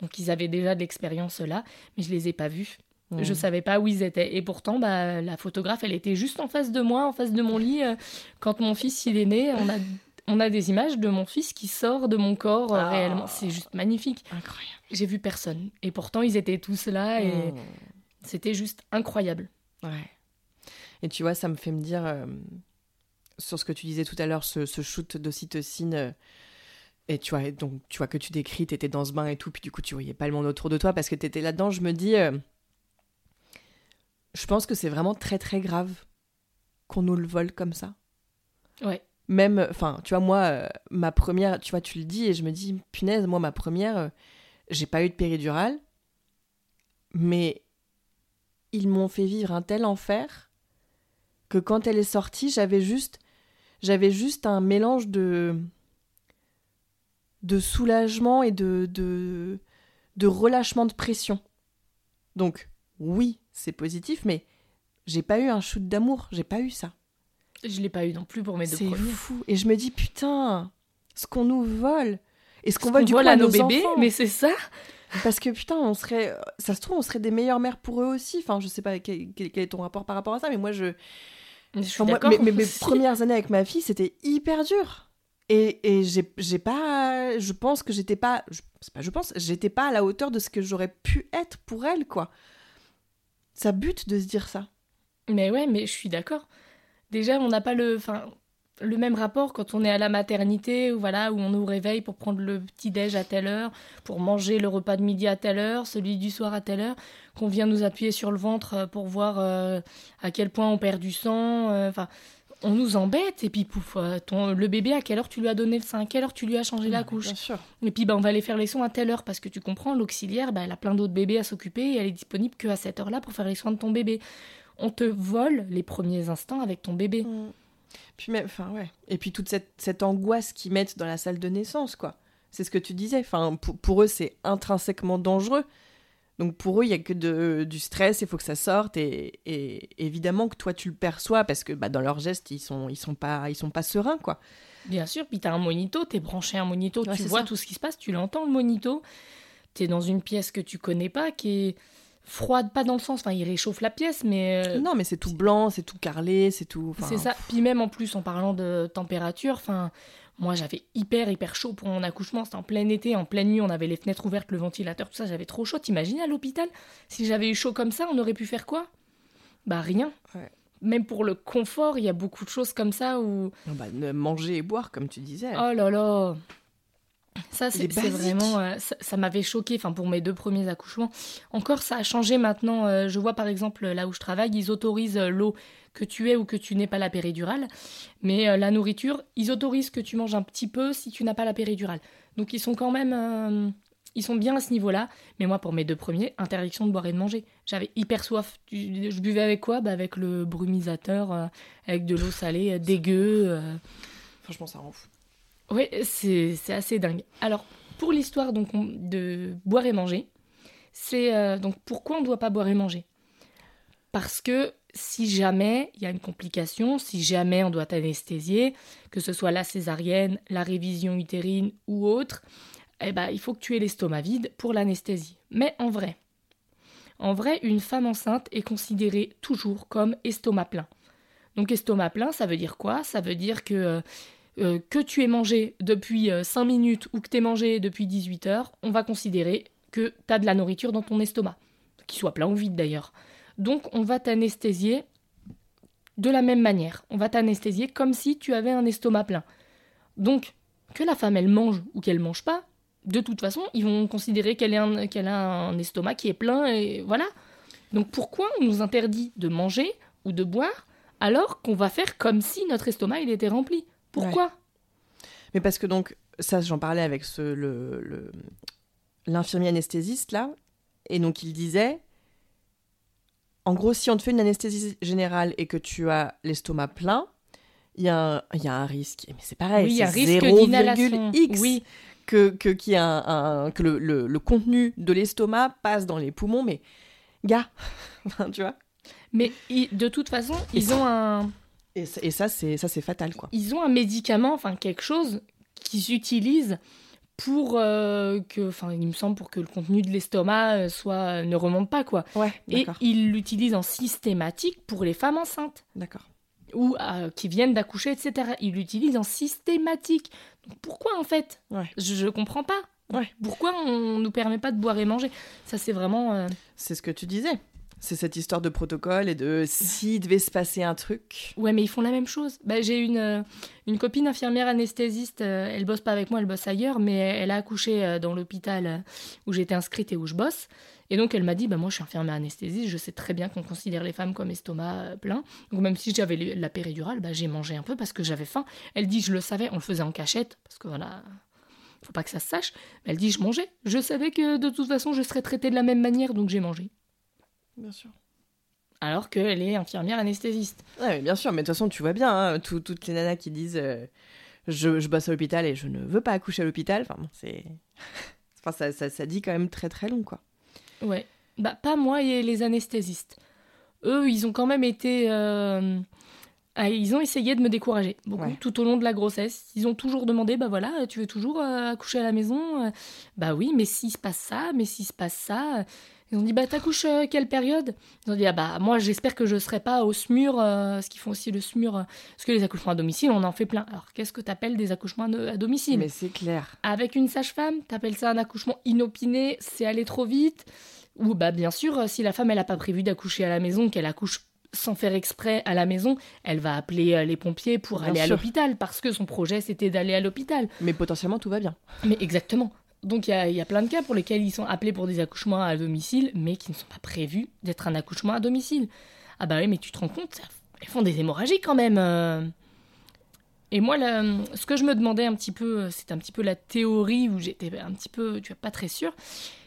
Donc, ils avaient déjà de l'expérience là, mais je les ai pas vus. Je mm. Je savais pas où ils étaient. Et pourtant, bah, la photographe, elle était juste en face de moi, en face de mon lit. Euh, quand mon fils, il est né, on a on a des images de mon fils qui sort de mon corps euh, ah. réellement. C'est juste magnifique. Incroyable. J'ai vu personne. Et pourtant, ils étaient tous là et hmm. c'était juste incroyable. Ouais. Et tu vois, ça me fait me dire, euh, sur ce que tu disais tout à l'heure, ce, shoot d'ocytocine. Euh, et tu vois, donc, tu vois que tu décris, tu étais dans ce bain et tout, puis du coup, tu voyais pas le monde autour de toi parce que tu étais là-dedans. Je me dis, je pense que c'est vraiment très très grave qu'on nous le vole comme ça. Ouais même, enfin, tu vois, moi, euh, ma première, tu vois, tu le dis et je me dis, punaise, moi, ma première, euh, j'ai pas eu de péridurale, mais ils m'ont fait vivre un tel enfer que quand elle est sortie, j'avais juste, j'avais juste un mélange de, de soulagement et de, de, de relâchement de pression. Donc, oui, c'est positif, mais j'ai pas eu un shoot d'amour, j'ai pas eu ça. Je l'ai pas eu non plus pour mes deux C'est premiers. fou. Et je me dis, putain, ce qu'on nous vole. Et ce qu'on vole du vole coup à nos nos bébés, enfants. mais c'est ça. Parce que putain, on serait, ça se trouve, on serait des meilleures mères pour eux aussi. Enfin, je sais pas quel, quel- est ton rapport par rapport à ça, mais moi, je, moi, mes, mes- mes Si. premières années avec ma fille, c'était hyper dur. Et, et j'ai, pas, je pense que j'étais pas, je, c'est pas, je pense, j'étais pas à la hauteur de ce que j'aurais pu être pour elle, quoi. Ça bute de se dire ça. Mais ouais, mais je suis d'accord. Déjà, on n'a pas le, enfin, le même rapport quand on est à la maternité, ou voilà, où on nous réveille pour prendre le petit déj à telle heure, pour manger le repas de midi à telle heure, celui du soir à telle heure, qu'on vient nous appuyer sur le ventre euh, pour voir euh, à quel point on perd du sang. euh, Enfin, on nous embête et puis pouf, ton, le bébé à quelle heure tu lui as donné le sein, à quelle heure tu lui as changé la couche? Bien sûr. Et puis bah, on va aller faire les soins à telle heure parce que tu comprends, l'auxiliaire, bah, elle a plein d'autres bébés à s'occuper et elle est disponible que à cette heure-là pour faire les soins de ton bébé. On te vole les premiers instants avec ton bébé. Mm. Puis même, enfin ouais. Et puis toute cette, cette angoisse qu'ils mettent dans la salle de naissance, quoi. C'est ce que tu disais. Enfin, pour, pour eux, c'est intrinsèquement dangereux. Donc pour eux, il y a que de, du stress. Il faut que ça sorte. Et, et évidemment que toi, tu le perçois parce que bah, dans leurs gestes, ils sont, ils sont pas, ils sont pas sereins, quoi. Bien sûr, puis t'as un monito, t'es branché à un monito, Ouais, tu vois ça. tout ce qui se passe, tu l'entends le monito. T'es dans une pièce que tu connais pas, qui est froide, pas dans le sens, enfin il réchauffe la pièce, mais euh, non, mais c'est tout blanc, c'est tout carrelé, c'est tout. enfin, C'est ça. Puis même en plus, en parlant de température, enfin, moi j'avais hyper hyper chaud pour mon accouchement. C'était en plein été, en pleine nuit, on avait les fenêtres ouvertes, le ventilateur, tout ça. J'avais trop chaud. T'imagines à l'hôpital Si j'avais eu chaud comme ça, on aurait pu faire quoi? Bah rien. Ouais. Même pour le confort, il y a beaucoup de choses comme ça où Bah, ne- manger et boire, comme tu disais. oh là là. Ça, c'est vraiment. euh, ça ça m'avait choqué, enfin, pour mes deux premiers accouchements. Encore, ça a changé maintenant. euh, je vois par exemple là où je travaille, ils autorisent euh, l'eau que tu aies ou que tu n'aies pas la péridurale. Mais euh, la nourriture, ils autorisent que tu manges un petit peu si tu n'as pas la péridurale. Donc ils sont quand même. ils sont bien à ce niveau-là. Mais moi, pour mes deux premiers, interdiction de boire et de manger. J'avais hyper soif. Je buvais avec quoi? Bah Avec le brumisateur, avec de l'eau salée, dégueu. Franchement, ça rend fou. Oui, c'est assez dingue. Alors, pour l'histoire de boire et manger, c'est euh, donc pourquoi on ne doit pas boire et manger? Parce que si jamais il y a une complication, si jamais on doit anesthésier, que ce soit la césarienne, la révision utérine ou autre, eh ben, il faut que tu aies l'estomac vide pour l'anesthésie. Mais en vrai, en vrai, une femme enceinte est considérée toujours comme estomac plein. Donc estomac plein, ça veut dire quoi? Ça veut dire que euh, euh, que tu aies mangé depuis 5 minutes ou que tu aies mangé depuis 18 heures, on va considérer que tu as de la nourriture dans ton estomac, qu'il soit plein ou vide d'ailleurs. Donc on va t'anesthésier de la même manière. On va t'anesthésier comme si tu avais un estomac plein. Donc que la femme elle mange ou qu'elle mange pas, de toute façon ils vont considérer qu'elle a un estomac qui est plein et voilà. Donc pourquoi on nous interdit de manger ou de boire alors qu'on va faire comme si notre estomac il était rempli? Pourquoi Mais parce que donc, ça, j'en parlais avec ce, le, l'infirmier anesthésiste, là, et donc il disait, en gros, si on te fait une anesthésie générale et que tu as l'estomac plein, il y, a un- il y a un risque. Mais c'est pareil, Oui, c'est risque 0,x d'inhalation. Oui, que, que, qu'il y a un, un- que le, le- le contenu de l'estomac passe dans les poumons, mais gars, tu vois. mais de toute façon, ils ont un, Et, ça- et ça, c'est, ça, c'est fatal, quoi. ils ont un médicament, enfin quelque chose qu'ils utilisent pour euh, que, enfin, il me semble pour que le contenu de l'estomac euh, soit ne remonte pas quoi. Ouais, Et ils l'utilisent en systématique pour les femmes enceintes D'accord. ou euh, qui viennent d'accoucher, etc. Ils l'utilisent en systématique. Donc pourquoi en fait? Ouais. je, je comprends pas. Ouais. Pourquoi on nous permet pas de boire et manger? Ça c'est vraiment. euh, C'est ce que tu disais. C'est cette histoire de protocole et de s'il devait se passer un truc. Ouais, mais ils font la même chose. Bah, j'ai une, euh, une copine infirmière anesthésiste, euh, elle bosse pas avec moi, elle bosse ailleurs, mais elle a accouché euh, dans l'hôpital où j'étais inscrite et où je bosse. Et donc elle m'a dit, bah, moi je suis infirmière anesthésiste, je sais très bien qu'on considère les femmes comme estomac plein. Donc même si j'avais la péridurale, bah, j'ai mangé un peu parce que j'avais faim. Elle dit, je le savais, on le faisait en cachette, parce que voilà, faut pas que ça se sache. Mais elle dit, je mangeais. Je savais que de toute façon je serais traitée de la même manière, donc j'ai mangé. Bien sûr. Alors qu'elle est infirmière anesthésiste. Ouais, bien sûr, mais de toute façon, tu vois bien, hein, tout- toutes les nanas qui disent euh, je, je bosse à l'hôpital et je ne veux pas accoucher à l'hôpital, enfin, bon, c'est. Enfin, ça, ça, ça dit quand même très très long, quoi. Ouais. Bah, pas moi et les anesthésistes. eux, ils ont quand même été. euh, ah, ils ont essayé de me décourager beaucoup Ouais. tout au long de la grossesse. Ils ont toujours demandé bah voilà, tu veux toujours euh, accoucher à la maison? Bah oui, mais s'il se passe ça, mais s'il se passe ça. Ils ont dit bah t'accouches euh, quelle période? Ils ont dit ah bah moi j'espère que je serai pas au SMUR, euh, ce qu'ils font aussi le SMUR, euh, parce que les accouchements à domicile on en fait plein. Alors qu'est-ce que t'appelles des accouchements à, domicile? Mais c'est clair. avec une sage-femme, t'appelles ça un accouchement inopiné, c'est aller trop vite? Ou bah bien sûr, euh, si la femme elle a pas prévu d'accoucher à la maison, qu'elle accouche sans faire exprès à la maison, elle va appeler les pompiers pour Bien aller à l'hôpital parce que son projet c'était d'aller à l'hôpital. Mais potentiellement, tout va bien. Mais exactement. Donc il y a, plein de cas pour lesquels ils sont appelés pour des accouchements à domicile, mais qui ne sont pas prévus d'être un accouchement à domicile. Ah bah oui, mais tu te rends compte, elles font des hémorragies quand même. euh. Et moi, ce que je me demandais un petit peu, c'est un petit peu la théorie où j'étais un petit peu, tu vois, pas très sûre,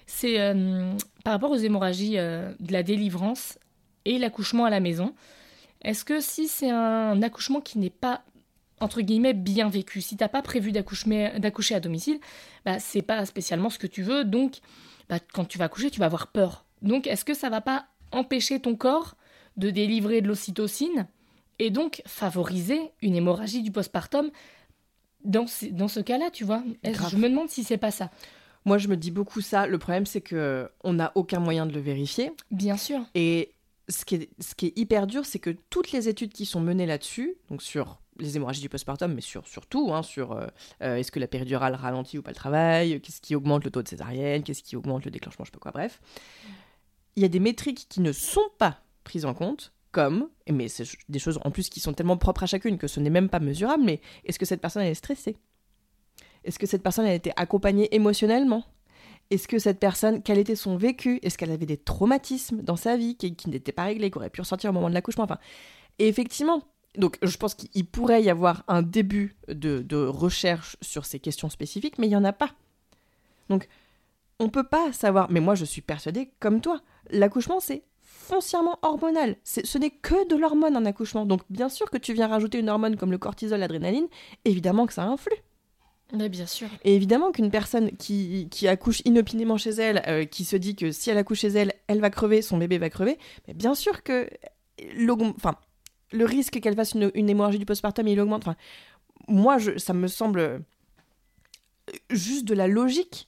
c'est euh, par rapport aux hémorragies euh, de la délivrance et l'accouchement à la maison. Est-ce que si c'est un accouchement qui n'est pas entre guillemets bien vécu, si t'as pas prévu d'accoucher à domicile, bah c'est pas spécialement ce que tu veux, donc bah, quand tu vas accoucher, tu vas avoir peur. Donc est-ce que ça va pas empêcher ton corps de délivrer de l'ocytocine et donc favoriser une hémorragie du postpartum dans, ce- dans ce cas-là, tu vois? Je me demande si c'est pas ça? Moi, je me dis beaucoup ça. Le problème, c'est que on n'a aucun moyen de le vérifier. Bien sûr. Et ce qui est, ce qui est hyper dur, c'est que toutes les études qui sont menées là-dessus, donc sur les hémorragies du postpartum, mais sur, sur tout, hein, sur euh, euh, est-ce que la péridurale ralentit ou pas le travail, qu'est-ce qui augmente le taux de césarienne, qu'est-ce qui augmente le déclenchement, je sais pas quoi, bref. Il y a des métriques qui ne sont pas prises en compte, comme, mais c'est des choses en plus qui sont tellement propres à chacune que ce n'est même pas mesurable, mais est-ce que cette personne est stressée? Est-ce que cette personne a été accompagnée émotionnellement? Est-ce que cette personne, quel était son vécu? Est-ce qu'elle avait des traumatismes dans sa vie qui, qui n'étaient pas réglés, qui auraient pu ressortir au moment de l'accouchement? Enfin, et effectivement, donc je pense qu'il pourrait y avoir un début de, de recherche sur ces questions spécifiques, mais il n'y en a pas. Donc, on peut pas savoir. Mais moi, je suis persuadée, comme toi, l'accouchement, c'est foncièrement hormonal. C'est- Ce n'est que de l'hormone un accouchement. Donc, bien sûr que tu viens rajouter une hormone comme le cortisol, l'adrénaline, évidemment que ça influe. Mais bien sûr. Et évidemment qu'une personne qui, qui accouche inopinément chez elle, euh, qui se dit que si elle accouche chez elle, elle va crever, son bébé va crever, mais bien sûr que enfin, le risque qu'elle fasse une, une hémorragie du postpartum, il augmente. Enfin, moi, je, ça me semble euh, juste de la logique,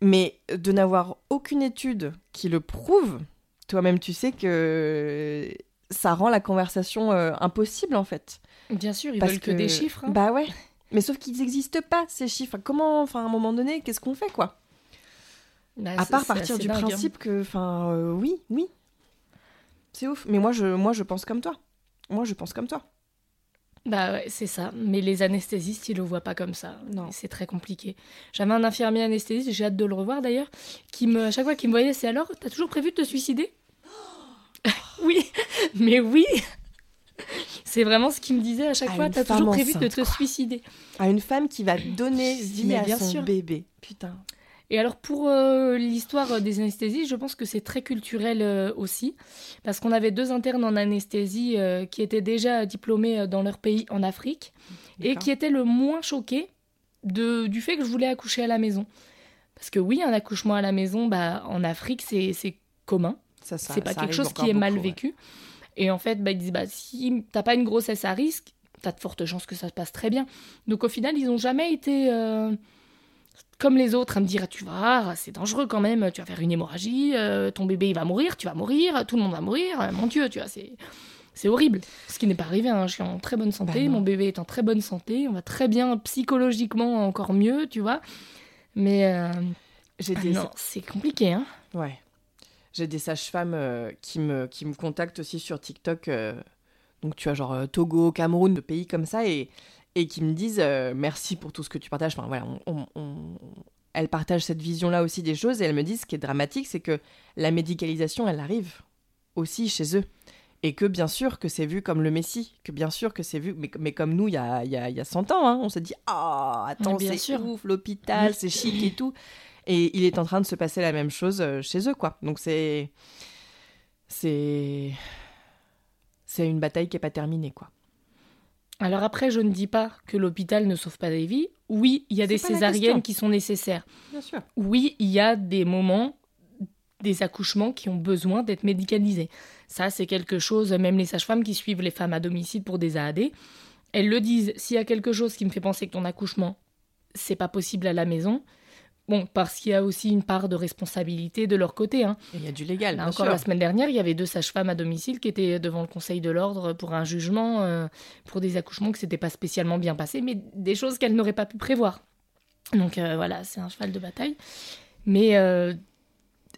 mais de n'avoir aucune étude qui le prouve, toi-même tu sais que ça rend la conversation euh, impossible en fait. Bien sûr, ils Parce veulent que, des chiffres. hein. Bah ouais. Mais sauf qu'ils n'existent pas, ces chiffres. Comment, enfin, à un moment donné, qu'est-ce qu'on fait, quoi? Bah, À part partir du dingue, hein. principe que, enfin, euh, oui, oui. C'est ouf. Mais moi je, moi, je pense comme toi. Moi, je pense comme toi. Bah ouais, c'est ça. Mais les anesthésistes, ils le voient pas comme ça. Non. C'est très compliqué. J'avais un infirmier anesthésiste, j'ai hâte de le revoir d'ailleurs, qui me, à chaque fois qu'il me voyait, c'est alors, t'as toujours prévu de te suicider? Oui, mais oui C'est vraiment ce qu'il me disait à chaque À fois, t'as toujours prévu de te quoi. suicider. À une femme qui va donner vie Mais à bien son sûr. bébé. Putain. Et alors pour euh, l'histoire des anesthésistes, je pense que c'est très culturel euh, aussi, parce qu'on avait deux internes en anesthésie euh, qui étaient déjà diplômés euh, dans leur pays en Afrique, et qui étaient le moins choqués de, du fait que je voulais accoucher à la maison. Parce que oui, un accouchement à la maison, bah, en Afrique, c'est commun, Ça, ça, c'est pas ça quelque chose qui est mal beaucoup, ouais. vécu. Et en fait, bah, ils disent, bah, si t'as pas une grossesse à risque, t'as de fortes chances que ça se passe très bien. Donc au final, ils ont jamais été euh, comme les autres à me dire, ah, tu vas, c'est dangereux quand même, tu vas faire une hémorragie, euh, ton bébé il va mourir, tu vas mourir, tout le monde va mourir, euh, mon Dieu, tu vois, c'est... C'est horrible, ce qui n'est pas arrivé. hein. Je suis en très bonne santé, Bah mon bébé est en très bonne santé, on va très bien psychologiquement encore mieux, tu vois. Mais euh, J'ai ah des, non, c'est compliqué, hein. Ouais. J'ai des sages-femmes euh, qui, me, qui me contactent aussi sur TikTok. euh, donc, tu as genre Togo, Cameroun, de pays comme ça, et, et qui me disent euh, merci pour tout ce que tu partages. Enfin, voilà, on, on- on- elles partagent cette vision-là aussi des choses, et elles me disent ce qui est dramatique, c'est que la médicalisation, elle arrive aussi chez eux. Et que bien sûr que c'est vu comme le Messie, que bien sûr que c'est vu, mais, mais comme nous, il y a, y, a, y a 100 ans, hein, on se dit Ah, attends, c'est sûr. ouf, l'hôpital, c'est chic et tout. Et il est en train de se passer la même chose euh, chez eux, quoi. Donc c'est. C'est. C'est une bataille qui n'est pas terminée, quoi. Alors après, je ne dis pas que l'hôpital ne sauve pas des vies. Oui, il y a des césariennes qui sont nécessaires. Bien sûr. Oui, il y a des moments des accouchements qui ont besoin d'être médicalisés. Ça, c'est quelque chose, même les sages-femmes qui suivent les femmes à domicile pour des AAD, elles le disent, s'il y a quelque chose qui me fait penser que ton accouchement, c'est pas possible à la maison, Bon, parce qu'il y a aussi une part de responsabilité de leur côté. Hein. Il y a du légal. Là, encore la semaine dernière, il y avait deux sages-femmes à domicile qui étaient devant le Conseil de l'ordre pour un jugement euh, pour des accouchements qui s'étaient pas spécialement bien passés, mais des choses qu'elles n'auraient pas pu prévoir. Donc euh, voilà, c'est un cheval de bataille. Mais euh,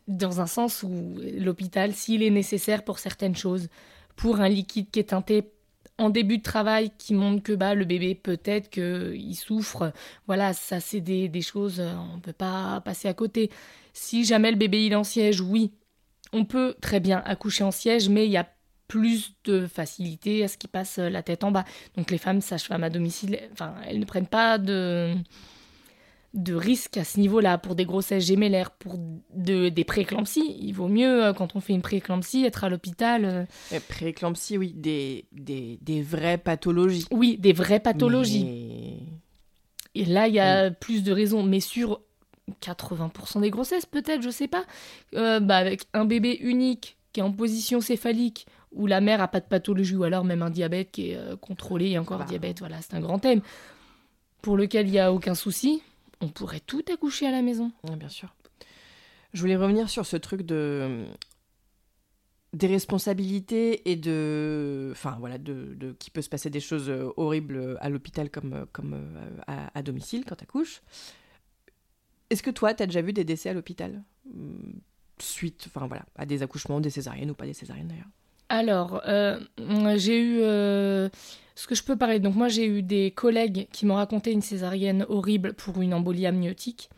dans un sens où l'hôpital, s'il est nécessaire pour certaines choses, pour un liquide qui est teinté en début de travail qui montre que bah, le bébé peut-être qu'il souffre. Voilà, ça c'est des, choses, euh, on ne peut pas passer à côté. Si jamais le bébé il est en siège, oui, on peut très bien accoucher en siège, mais il y a plus de facilité à ce qu'il passe la tête en bas. Donc les femmes sages-femmes à domicile, elles ne prennent pas de de risque à ce niveau-là pour des grossesses gémellaires, pour de, des prééclampsies. Il vaut mieux, euh, quand on fait une prééclampsie, être à l'hôpital. Euh... Prééclampsie, oui, des, des, des, vraies pathologies. Oui, des vraies pathologies. Et là, il y a plus de raisons. Mais sur 80% des grossesses, peut-être, je sais pas, euh, bah, avec un bébé unique qui est en position céphalique, où la mère a pas de pathologie, ou alors même un diabète qui est euh, contrôlé, et encore diabète, voilà, c'est un grand thème, pour lequel il n'y a aucun souci on pourrait tout accoucher à la maison. bien sûr. Je voulais revenir sur ce truc de des responsabilités et de enfin voilà de, qui peut se passer des choses euh, horribles à l'hôpital comme euh, comme euh, à, domicile quand tu accouches. Est-ce que toi tu as déjà vu des décès à l'hôpital? Suite enfin voilà à des accouchements des césariennes ou pas des césariennes d'ailleurs alors, j'ai eu ce que je peux parler, donc moi j'ai eu des collègues qui m'ont raconté une césarienne horrible pour une embolie amniotique.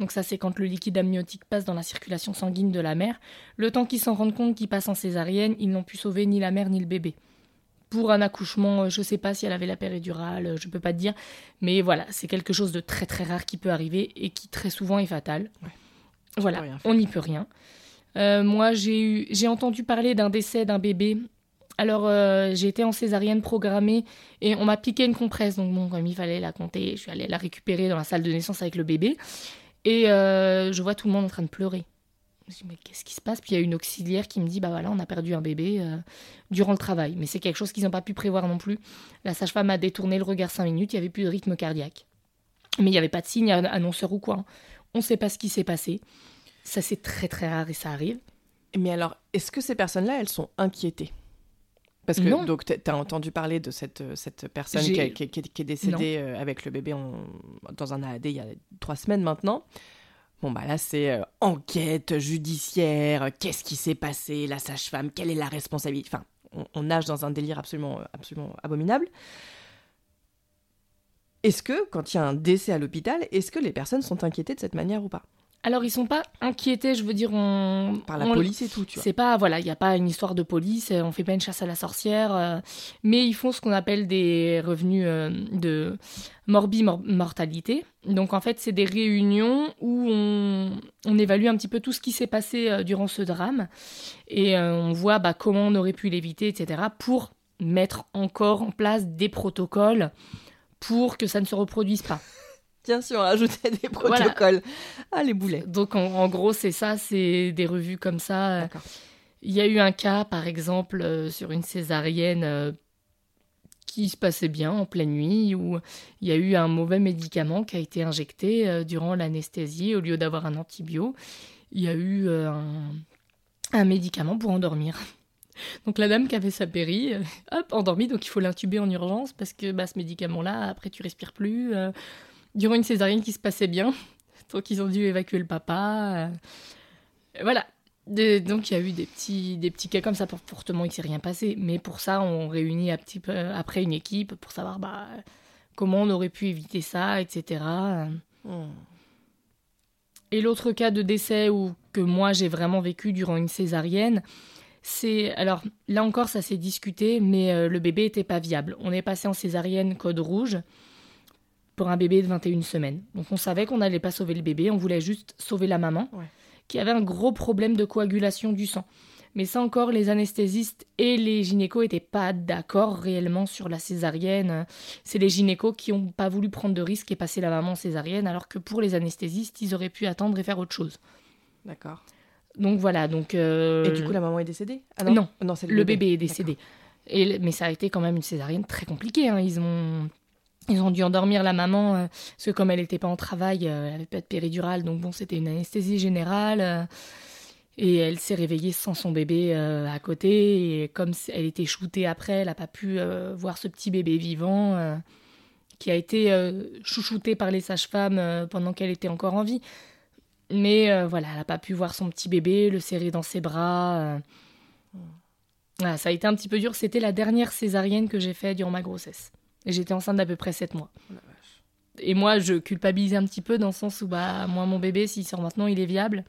Donc ça c'est quand le liquide amniotique passe dans la circulation sanguine de la mère. Le temps qu'ils s'en rendent compte qu'ils passent en césarienne, ils n'ont pu sauver ni la mère ni le bébé. Pour un accouchement, euh, je ne sais pas si elle avait la péridurale, euh, je ne peux pas te dire, mais voilà, c'est quelque chose de très très rare qui peut arriver et qui très souvent est fatal. Voilà, on n'y peut rien. Euh, moi, j'ai entendu parler d'un décès d'un bébé alors, euh, j'ai été en césarienne programmée et on m'a piqué une compresse. Donc, bon, comme il fallait la compter, je suis allée la récupérer dans la salle de naissance avec le bébé. Et euh, je vois tout le monde en train de pleurer. Je me dis, mais qu'est-ce qui se passe? Puis il y a une auxiliaire qui me dit, bah voilà, on a perdu un bébé durant le travail. Mais c'est quelque chose qu'ils n'ont pas pu prévoir non plus. La sage-femme a détourné le regard cinq minutes, il n'y avait plus de rythme cardiaque. Mais il n'y avait pas de signe annonceur ou quoi. Hein. On ne sait pas ce qui s'est passé. Ça, c'est très très rare et ça arrive. Mais alors, est-ce que ces personnes-là, elles sont inquiétées? Parce que donc tu as entendu parler de cette, cette personne qui, est décédée euh, avec le bébé dans un AAD il y a trois semaines maintenant. Bon bah là c'est euh, enquête judiciaire, qu'est-ce qui s'est passé, la sage-femme, quelle est la responsabilité? Enfin, on, nage dans un délire absolument, absolument abominable. Est-ce que quand il y a un décès à l'hôpital, est-ce que les personnes sont inquiétées de cette manière ou pas? Alors ils sont pas inquiétés, je veux dire on par la police et tout, tu vois. C'est pas voilà, il y a pas une histoire de police, on fait pas une chasse à la sorcière, euh, mais ils font ce qu'on appelle des revenus euh, de morbi mortalité. Donc en fait, c'est des réunions où on, on, évalue un petit peu tout ce qui s'est passé euh, durant ce drame et on voit bah, comment on aurait pu l'éviter, etc. pour mettre encore en place des protocoles pour que ça ne se reproduise pas. Tiens, si on rajoutait des protocoles. Ah, les boulets. Donc, en, gros, c'est ça, c'est des revues comme ça. Il y a eu un cas, par exemple, euh, sur une césarienne euh, qui se passait bien en pleine nuit, où il y a eu un mauvais médicament qui a été injecté euh, durant l'anesthésie. Au lieu d'avoir un antibio, il y a eu un, médicament pour endormir. Donc la dame qui avait sa péri, hop, endormie, donc il faut l'intuber en urgence parce que bah, ce médicament-là, après tu respires plus durant une césarienne qui se passait bien. Donc ils ont dû évacuer le papa. Euh, voilà. donc il y a eu des petits, des petits cas comme ça. Pour, fortement, il ne s'est rien passé. Mais pour ça, on réunit un petit peu après une équipe pour savoir bah, comment on aurait pu éviter ça, etc. Hmm. Et l'autre cas de décès où, que moi j'ai vraiment vécu durant une césarienne, c'est. Alors là encore, ça s'est discuté, mais euh, le bébé était pas viable. On est passé en césarienne code rouge pour un bébé de 21 semaines. Donc on savait qu'on n'allait pas sauver le bébé, on voulait juste sauver la maman, qui avait un gros problème de coagulation du sang. Mais ça encore, les anesthésistes et les gynécos n'étaient pas d'accord réellement sur la césarienne. C'est les gynécos qui n'ont pas voulu prendre de risques et passer la maman césarienne, alors que pour les anesthésistes, ils auraient pu attendre et faire autre chose. D'accord. Donc voilà, donc... euh, Et du coup, la maman est décédée? Ah non, non c'est le bébé est décédé. Et, le- mais ça a été quand même une césarienne très compliquée. hein. Ils, ont, ils ont dû endormir la maman, euh, parce que comme elle n'était pas en travail, euh, elle n'avait pas de péridurale, donc bon, c'était une anesthésie générale. euh, et elle s'est réveillée sans son bébé à côté. Et comme elle était shootée après, elle n'a pas pu voir ce petit bébé vivant, qui a été chouchouté par les sages-femmes pendant qu'elle était encore en vie. Mais voilà, elle n'a pas pu voir son petit bébé, le serrer dans ses bras. Voilà, ça a été un petit peu dur. C'était la dernière césarienne que j'ai faite durant ma grossesse. J'étais enceinte d'à peu près 7 mois. Et moi, je culpabilisais un petit peu dans le sens où, bah, moi, mon bébé, s'il sort maintenant, il est viable.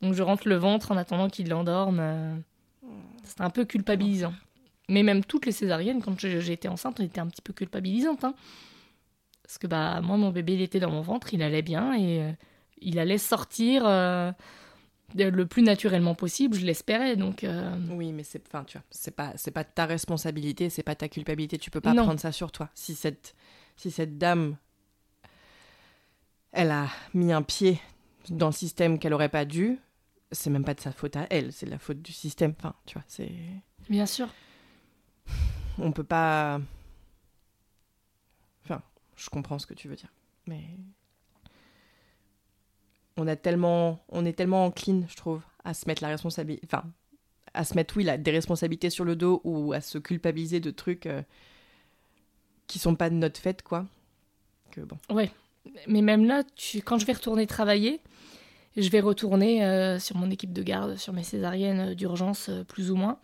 Donc, je rentre le ventre en attendant qu'il l'endorme. euh. C'était un peu culpabilisant. Mais même toutes les césariennes, quand j'étais enceinte, était un petit peu culpabilisantes. hein. Parce que, bah, moi, mon bébé, il était dans mon ventre, il allait bien et euh, il allait sortir euh, le plus naturellement possible, je l'espérais. Donc, euh, Oui, mais c'est, enfin, tu vois, c'est pas, c'est pas ta responsabilité, c'est pas ta culpabilité. Tu peux pas Non. prendre ça sur toi. Si cette, si cette dame, elle a mis un pied dans le système qu'elle aurait pas dû, c'est même pas de sa faute à elle, c'est de la faute du système. Enfin, tu vois, c'est, bien sûr. on peut pas. Enfin, je comprends ce que tu veux dire, mais on a tellement, on est tellement encline, je trouve, à se mettre la responsabilité, enfin, à se mettre oui la, des responsabilités sur le dos ou à se culpabiliser de trucs euh, qui sont pas de notre fait, quoi. Que bon. Ouais. Mais même là, tu- quand je vais retourner travailler, je vais retourner euh, sur mon équipe de garde, sur mes césariennes euh, d'urgence, euh, plus ou moins.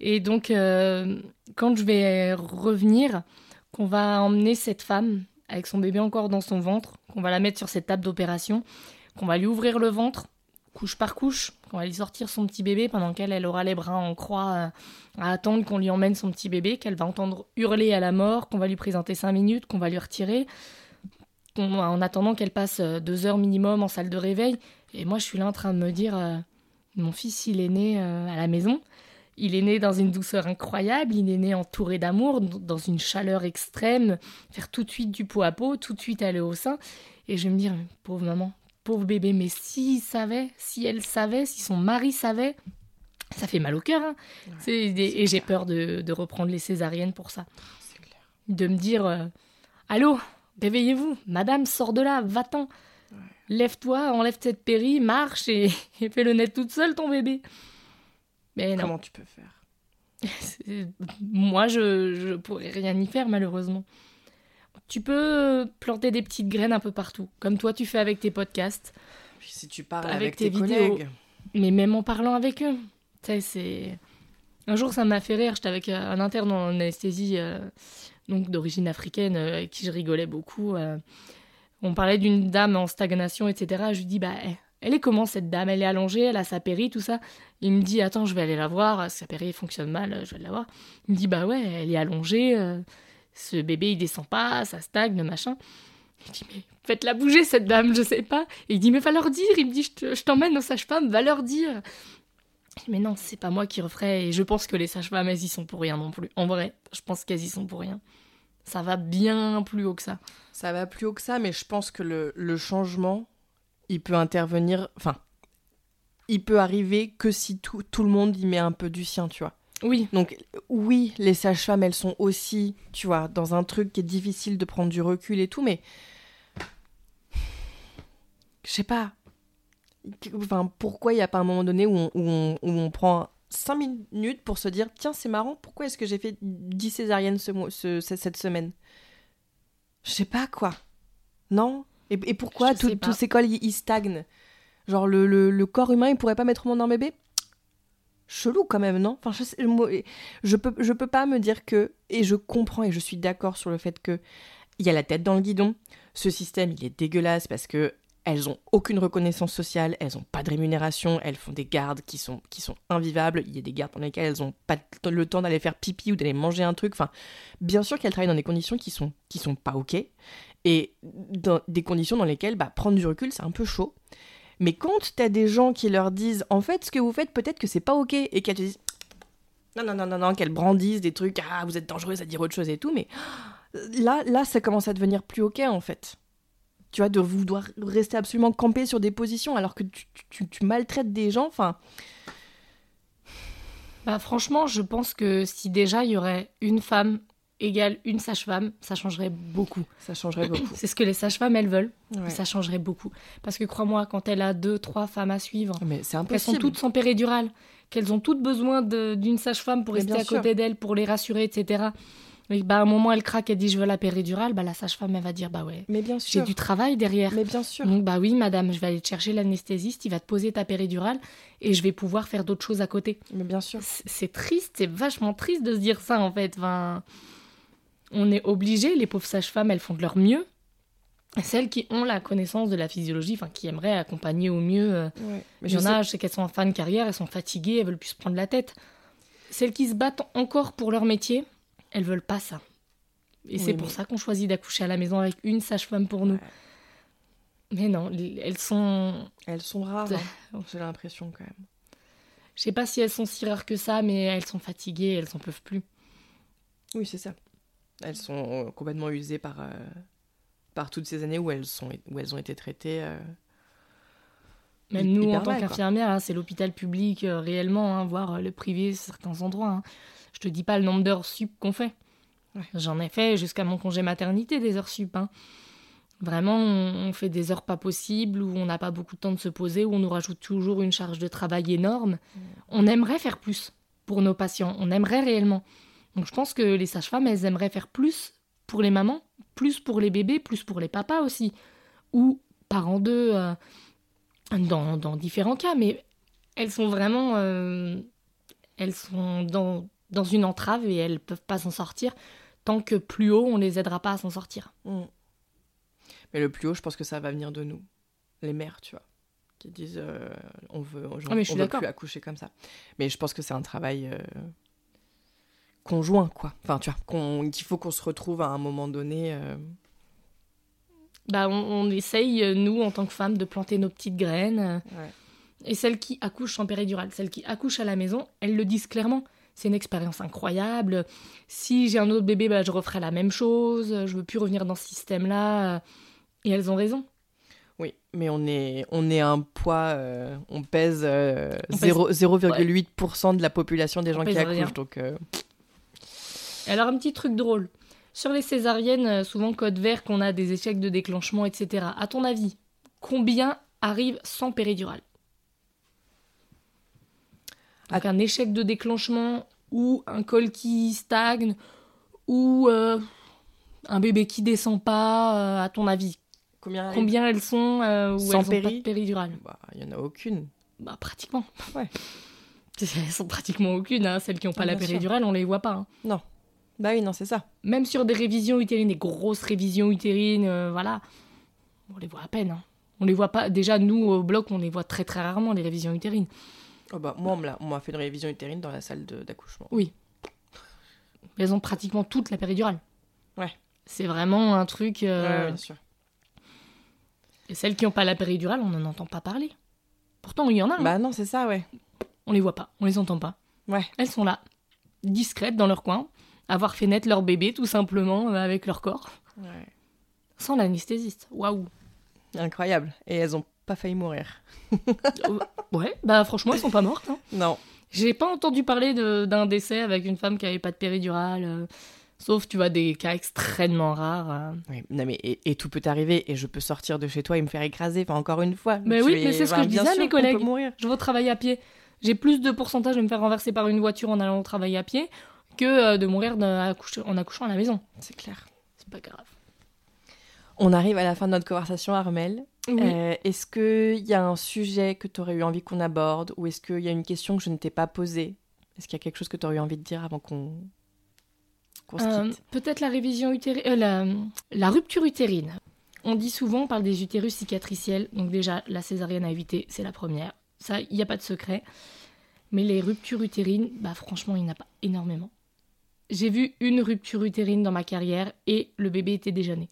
Et donc, quand je vais revenir, qu'on va emmener cette femme avec son bébé encore dans son ventre, qu'on va la mettre sur cette table d'opération, qu'on va lui ouvrir le ventre, couche par couche, qu'on va lui sortir son petit bébé pendant qu'elle elle aura les bras en croix euh, à attendre qu'on lui emmène son petit bébé, qu'elle va entendre hurler à la mort, qu'on va lui présenter cinq minutes, qu'on va lui retirer, en attendant qu'elle passe euh, deux heures minimum en salle de réveil. Et moi, je suis là en train de me dire, euh, mon fils, il est né euh, à la maison. Il est né dans une douceur incroyable, il est né entouré d'amour, dans une chaleur extrême, faire tout de suite du pot à pot, tout de suite aller au sein. Et je vais me dire, pauvre maman, pauvre bébé, mais s'il savait, si elle savait, si son mari savait, ça fait mal au cœur. hein. C'est- et et j'ai peur de, de reprendre les césariennes pour ça. De me dire, euh, allô, réveillez-vous, madame, sors de là, va-t'en. Lève-toi, enlève cette péri, marche et, et fais le net toute seule, ton bébé. Mais non. Comment tu peux faire? Moi, je, je pourrais rien y faire, malheureusement. Tu peux planter des petites graines un peu partout, comme toi tu fais avec tes podcasts, Puis si tu parles Avec avec, tes tes, vidéos. mais même en parlant avec eux. Tu sais, c'est. Un jour, ça m'a fait rire. J'étais avec euh, un interne en anesthésie, euh, donc d'origine africaine, euh, avec qui je rigolais beaucoup. euh. On parlait d'une dame en stagnation, etc. Je lui dis, bah, elle- est comment cette dame? Elle est allongée, elle a sa péri, tout ça. Il me dit, attends, je vais aller la voir. Sa péri fonctionne mal, je vais la voir. Il me dit, bah ouais, elle est allongée. Ce bébé, il descend pas, ça stagne, machin. Je dis, mais faites-la bouger, cette dame, je sais pas. Il dit, mais va leur dire. Il me dit, je te- je t'emmène aux sages-femmes, va leur dire. Mais non, c'est pas moi qui referai. Et je pense que les sages-femmes, elles y sont pour rien non plus. En vrai, je pense qu'elles y sont pour rien. Ça va bien plus haut que ça. Ça va plus haut que ça, mais je pense que le, le changement, il peut intervenir. Enfin, il peut arriver que si tout, tout le monde y met un peu du sien, tu vois. Oui, Donc, oui, les sages-femmes, elles sont aussi, tu vois, dans un truc qui est difficile de prendre du recul et tout, mais. Je sais pas. Enfin, pourquoi il n'y a pas un moment donné où on, où on, où on prend 5 minutes pour se dire tiens, c'est marrant, pourquoi est-ce que j'ai fait 10 césariennes ce ce- ce- cette semaine? Je sais pas quoi. Non? Et, et pourquoi tous ces cols ils, ils stagnent? Genre, le, le- le corps humain, il pourrait pas mettre au monde un bébé? Chelou quand même, non? Enfin, je, sais- je peux, je peux pas me dire que. Et je comprends et je suis d'accord sur le fait que. Il y a la tête dans le guidon. Ce système, il est dégueulasse parce que. Elles ont aucune reconnaissance sociale, elles ont pas de rémunération, elles font des gardes qui sont, qui sont invivables. Il y a des gardes dans lesquelles elles ont pas le temps d'aller faire pipi ou d'aller manger un truc. Enfin, bien sûr qu'elles travaillent dans des conditions qui sont, qui sont pas ok et dans des conditions dans lesquelles bah, prendre du recul, c'est un peu chaud. Mais quand t'as des gens qui leur disent en fait ce que vous faites peut-être que c'est pas ok et qu'elles te disent non non non non non qu'elles brandissent des trucs ah vous êtes dangereuse à dire autre chose et tout mais là là ça commence à devenir plus ok en fait Tu vois, de vouloir rester absolument campé sur des positions alors que tu, tu- tu maltraites des gens. Enfin, Bah, franchement, je pense que si déjà il y aurait une femme égale une sage-femme, ça changerait beaucoup. ça changerait beaucoup. C'est ce que les sages-femmes, elles veulent. Ouais. Ça changerait beaucoup. Parce que crois-moi, quand elle a deux, trois femmes à suivre, Mais c'est qu'elles sont toutes sans péridurale, qu'elles ont toutes besoin d'une sage-femme pour Mais rester à sûr. côté d'elles, pour les rassurer, etc. Et bah, à un moment, elle craque, elle dit je veux la péridurale, bah, la sage-femme, elle va dire bah ouais, Mais bien j'ai du travail derrière. Mais bien sûr. Donc bah oui, madame, je vais aller te chercher l'anesthésiste, il va te poser ta péridurale et je vais pouvoir faire d'autres choses à côté. Mais bien sûr. C'est c'est triste, c'est vachement triste de se dire ça en fait. Enfin, on est obligé, les pauvres sages-femmes, elles font de leur mieux. Celles qui ont la connaissance de la physiologie, enfin qui aimeraient accompagner au mieux. euh, Ouais. Mais il y en a, je sais qu'elles sont en fin de carrière, elles sont fatiguées, elles veulent plus se prendre la tête. Celles qui se battent encore pour leur métier, elles veulent pas ça. Et Oui, c'est pour ça qu'on choisit d'accoucher à la maison avec une sage-femme pour nous. Ouais. Mais non, les- elles sont. Elles sont rares, hein. j'ai l'impression quand même. Je sais pas si elles sont si rares que ça, mais elles sont fatiguées, elles en peuvent plus. Oui, c'est ça. Elles sont euh, complètement usées par, euh, par toutes ces années où elles, sont, où elles ont été traitées. euh, Même nous, en tant qu'infirmières, hein, c'est l'hôpital public euh, réellement, hein, voire le privé, certains endroits. hein. Je te dis pas le nombre d'heures sup qu'on fait. Ouais. J'en ai fait jusqu'à mon congé maternité des heures sup. hein. Vraiment, on, on fait des heures pas possibles, où on n'a pas beaucoup de temps de se poser, où on nous rajoute toujours une charge de travail énorme. On aimerait faire plus pour nos patients, on aimerait réellement. Donc je pense que les sages-femmes, elles aimeraient faire plus pour les mamans, plus pour les bébés, plus pour les papas aussi. Ou parents d'eux, euh, dans, dans différents cas, mais elles sont vraiment... euh, elles sont dans, dans une entrave et elles peuvent pas s'en sortir tant que plus haut, on les aidera pas à s'en sortir. Mm. Mais le plus haut, je pense que ça va venir de nous, les mères, tu vois, qui disent euh, on veut, on, Ah, mais je suis veut plus accoucher comme ça. Mais je pense que c'est un travail euh, conjoint, quoi. Enfin, tu vois, qu'il faut qu'on se retrouve à un moment donné. euh, Bah, on, on essaye, euh, nous, en tant que femmes, de planter nos petites graines. euh, Ouais. Et celles qui accouchent en péridurale, celles qui accouchent à la maison, elles le disent clairement. C'est une expérience incroyable. Si j'ai un autre bébé, bah, je referai la même chose. Je veux plus revenir dans ce système-là. Et elles ont raison. Oui, mais on est, on est un poids, euh, on pèse euh, pèse- 0 0,8% de la population des On gens qui accouchent. Donc, euh, Alors, un petit truc drôle. Sur les césariennes, euh, souvent code vert qu'on a des échecs de déclenchement, etc. À ton avis, combien arrivent sans péridurale? Donc, un échec de déclenchement ou un col qui stagne ou euh, un bébé qui descend pas, euh, à ton avis, combien combien elles sont euh, où Sans elles ont pas péri de péridurale? Bah, Il y en a aucune. Bah, pratiquement. Ouais. Elles sont pratiquement aucune, hein. celles qui n'ont pas Ah, la bien sûr. péridurale, on les voit pas. hein. Non. Bah oui, non, c'est ça. Même sur des révisions utérines, des grosses révisions utérines, euh, voilà, on les voit à peine. hein. On les voit pas. Déjà, nous, au bloc, on les voit très très rarement, les révisions utérines. Oh bah, moi, on me l'a- on m'a fait une révision utérine dans la salle d'accouchement. Elles ont pratiquement toute la péridurale. Ouais. C'est vraiment un truc. euh, Ouais, bien sûr. Et celles qui n'ont pas la péridurale, on n'en entend pas parler. Pourtant, il y en a. hein. Bah non, c'est ça, ouais. On les voit pas, on les entend pas. Ouais. Elles sont là, discrètes dans leur coin, avoir fait naître leur bébé tout simplement euh, avec leur corps, ouais. sans l'anesthésiste. Waouh. Incroyable. Et elles ont pas failli mourir. Euh, ouais, bah franchement, elles sont pas mortes. hein. Non. J'ai pas entendu parler d'un décès avec une femme qui avait pas de péridurale. euh, sauf, tu vois, des cas extrêmement rares. euh. Oui, non mais et, et tout peut arriver et je peux sortir de chez toi et me faire écraser. Enfin encore une fois. Mais oui, es- mais c'est ce que je disais à mes collègues. Je vais travailler à pied. J'ai plus de pourcentage de me faire renverser par une voiture en allant au travail à pied que euh, de mourir en accouchant à la maison. C'est clair. C'est pas grave. On arrive à la fin de notre conversation, Armel. Oui. Euh, est-ce qu'il y a un sujet que tu aurais eu envie qu'on aborde ou est-ce qu'il y a une question que je ne t'ai pas posée? Est-ce qu'il y a quelque chose que tu aurais eu envie de dire avant qu'on se Euh, Peut-être la révision utérine, euh, la, la rupture utérine. On dit souvent, on parle des utérus cicatriciels. Donc déjà, la césarienne à éviter, c'est la première. Ça, il n'y a pas de secret. Mais les ruptures utérines, bah franchement, il n'y en a pas énormément. J'ai vu une rupture utérine dans ma carrière et le bébé était déjà né.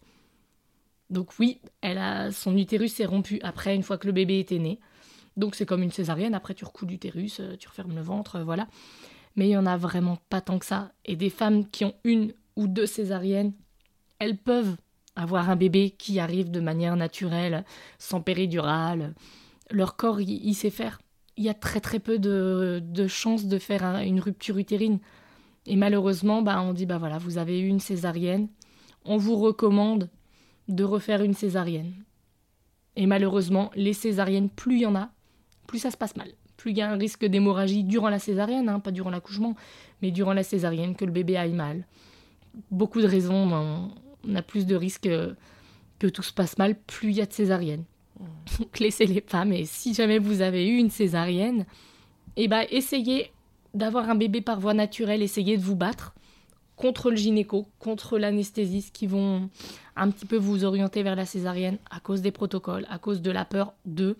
Donc oui, elle a, son utérus s'est rompu après, une fois que le bébé était né. Donc c'est comme une césarienne, après tu recouds l'utérus, euh, tu refermes le ventre, euh, voilà. Mais il y en a vraiment pas tant que ça. Et des femmes qui ont une ou deux césariennes, elles peuvent avoir un bébé qui arrive de manière naturelle, sans péridurale. Leur corps, il, sait faire. Il y a très très peu de chances de faire une rupture utérine. Et malheureusement, bah, on dit, bah voilà, vous avez eu une césarienne, on vous recommande de refaire une césarienne. Et malheureusement, les césariennes, plus il y en a, plus ça se passe mal. Plus il y a un risque d'hémorragie durant la césarienne, hein, pas durant l'accouchement, mais durant la césarienne, que le bébé aille mal. Beaucoup de raisons, on a plus de risques que tout se passe mal, plus il y a de césariennes. Donc laissez les femmes, et si jamais vous avez eu une césarienne, eh ben, essayez d'avoir un bébé par voie naturelle, essayez de vous battre contre le gynéco, contre l'anesthésiste qui vont un petit peu vous orienter vers la césarienne à cause des protocoles, à cause de la peur d'eux.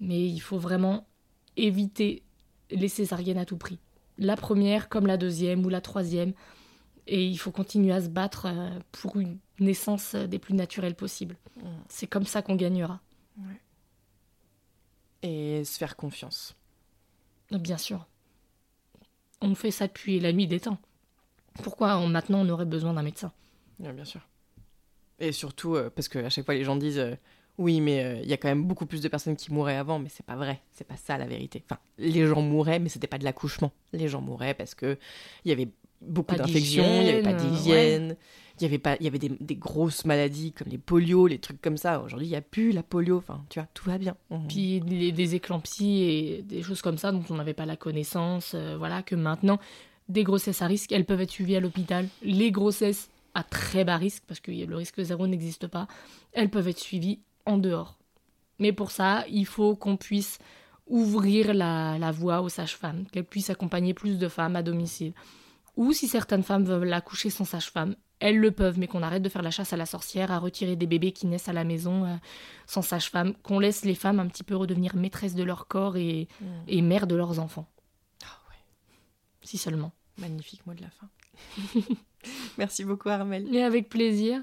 Mais il faut vraiment éviter les césariennes à tout prix. La première comme la deuxième ou la troisième. Et il faut continuer à se battre euh, pour une naissance des plus naturelles possibles. Mmh. C'est comme ça qu'on gagnera. Et se faire confiance. Bien sûr. On fait ça depuis la nuit des temps. Pourquoi maintenant on aurait besoin d'un médecin? Bien sûr. Et surtout, euh, parce qu'à chaque fois les gens disent euh, oui, mais euh, il y a quand même beaucoup plus de personnes qui mouraient avant, mais c'est pas vrai, c'est pas ça la vérité. Enfin, les gens mouraient, mais c'était pas de l'accouchement. Les gens mouraient parce que il y avait beaucoup d'infections, il n'y avait pas d'hygiène, il y avait pas, il y avait des, grosses maladies comme les polios, les trucs comme ça. Aujourd'hui, il y a plus la polio. Enfin, tu vois, tout va bien. Puis des éclampsies et des choses comme ça dont on n'avait pas la connaissance. voilà, que maintenant, des grossesses à risque, elles peuvent être suivies à l'hôpital. Les grossesses à très bas risque, parce que le risque zéro n'existe pas, elles peuvent être suivies en dehors. Mais pour ça, il faut qu'on puisse ouvrir la, voie aux sages-femmes, qu'elles puissent accompagner plus de femmes à domicile. Ou si certaines femmes veulent l'accoucher sans sage-femme, elles le peuvent, mais qu'on arrête de faire la chasse à la sorcière, à retirer des bébés qui naissent à la maison euh, sans sage-femme, qu'on laisse les femmes un petit peu redevenir maîtresses de leur corps et, mmh. et mères de leurs enfants. Ah ouais. Si seulement. Magnifique mot de la fin. Merci beaucoup Armel. Et avec plaisir.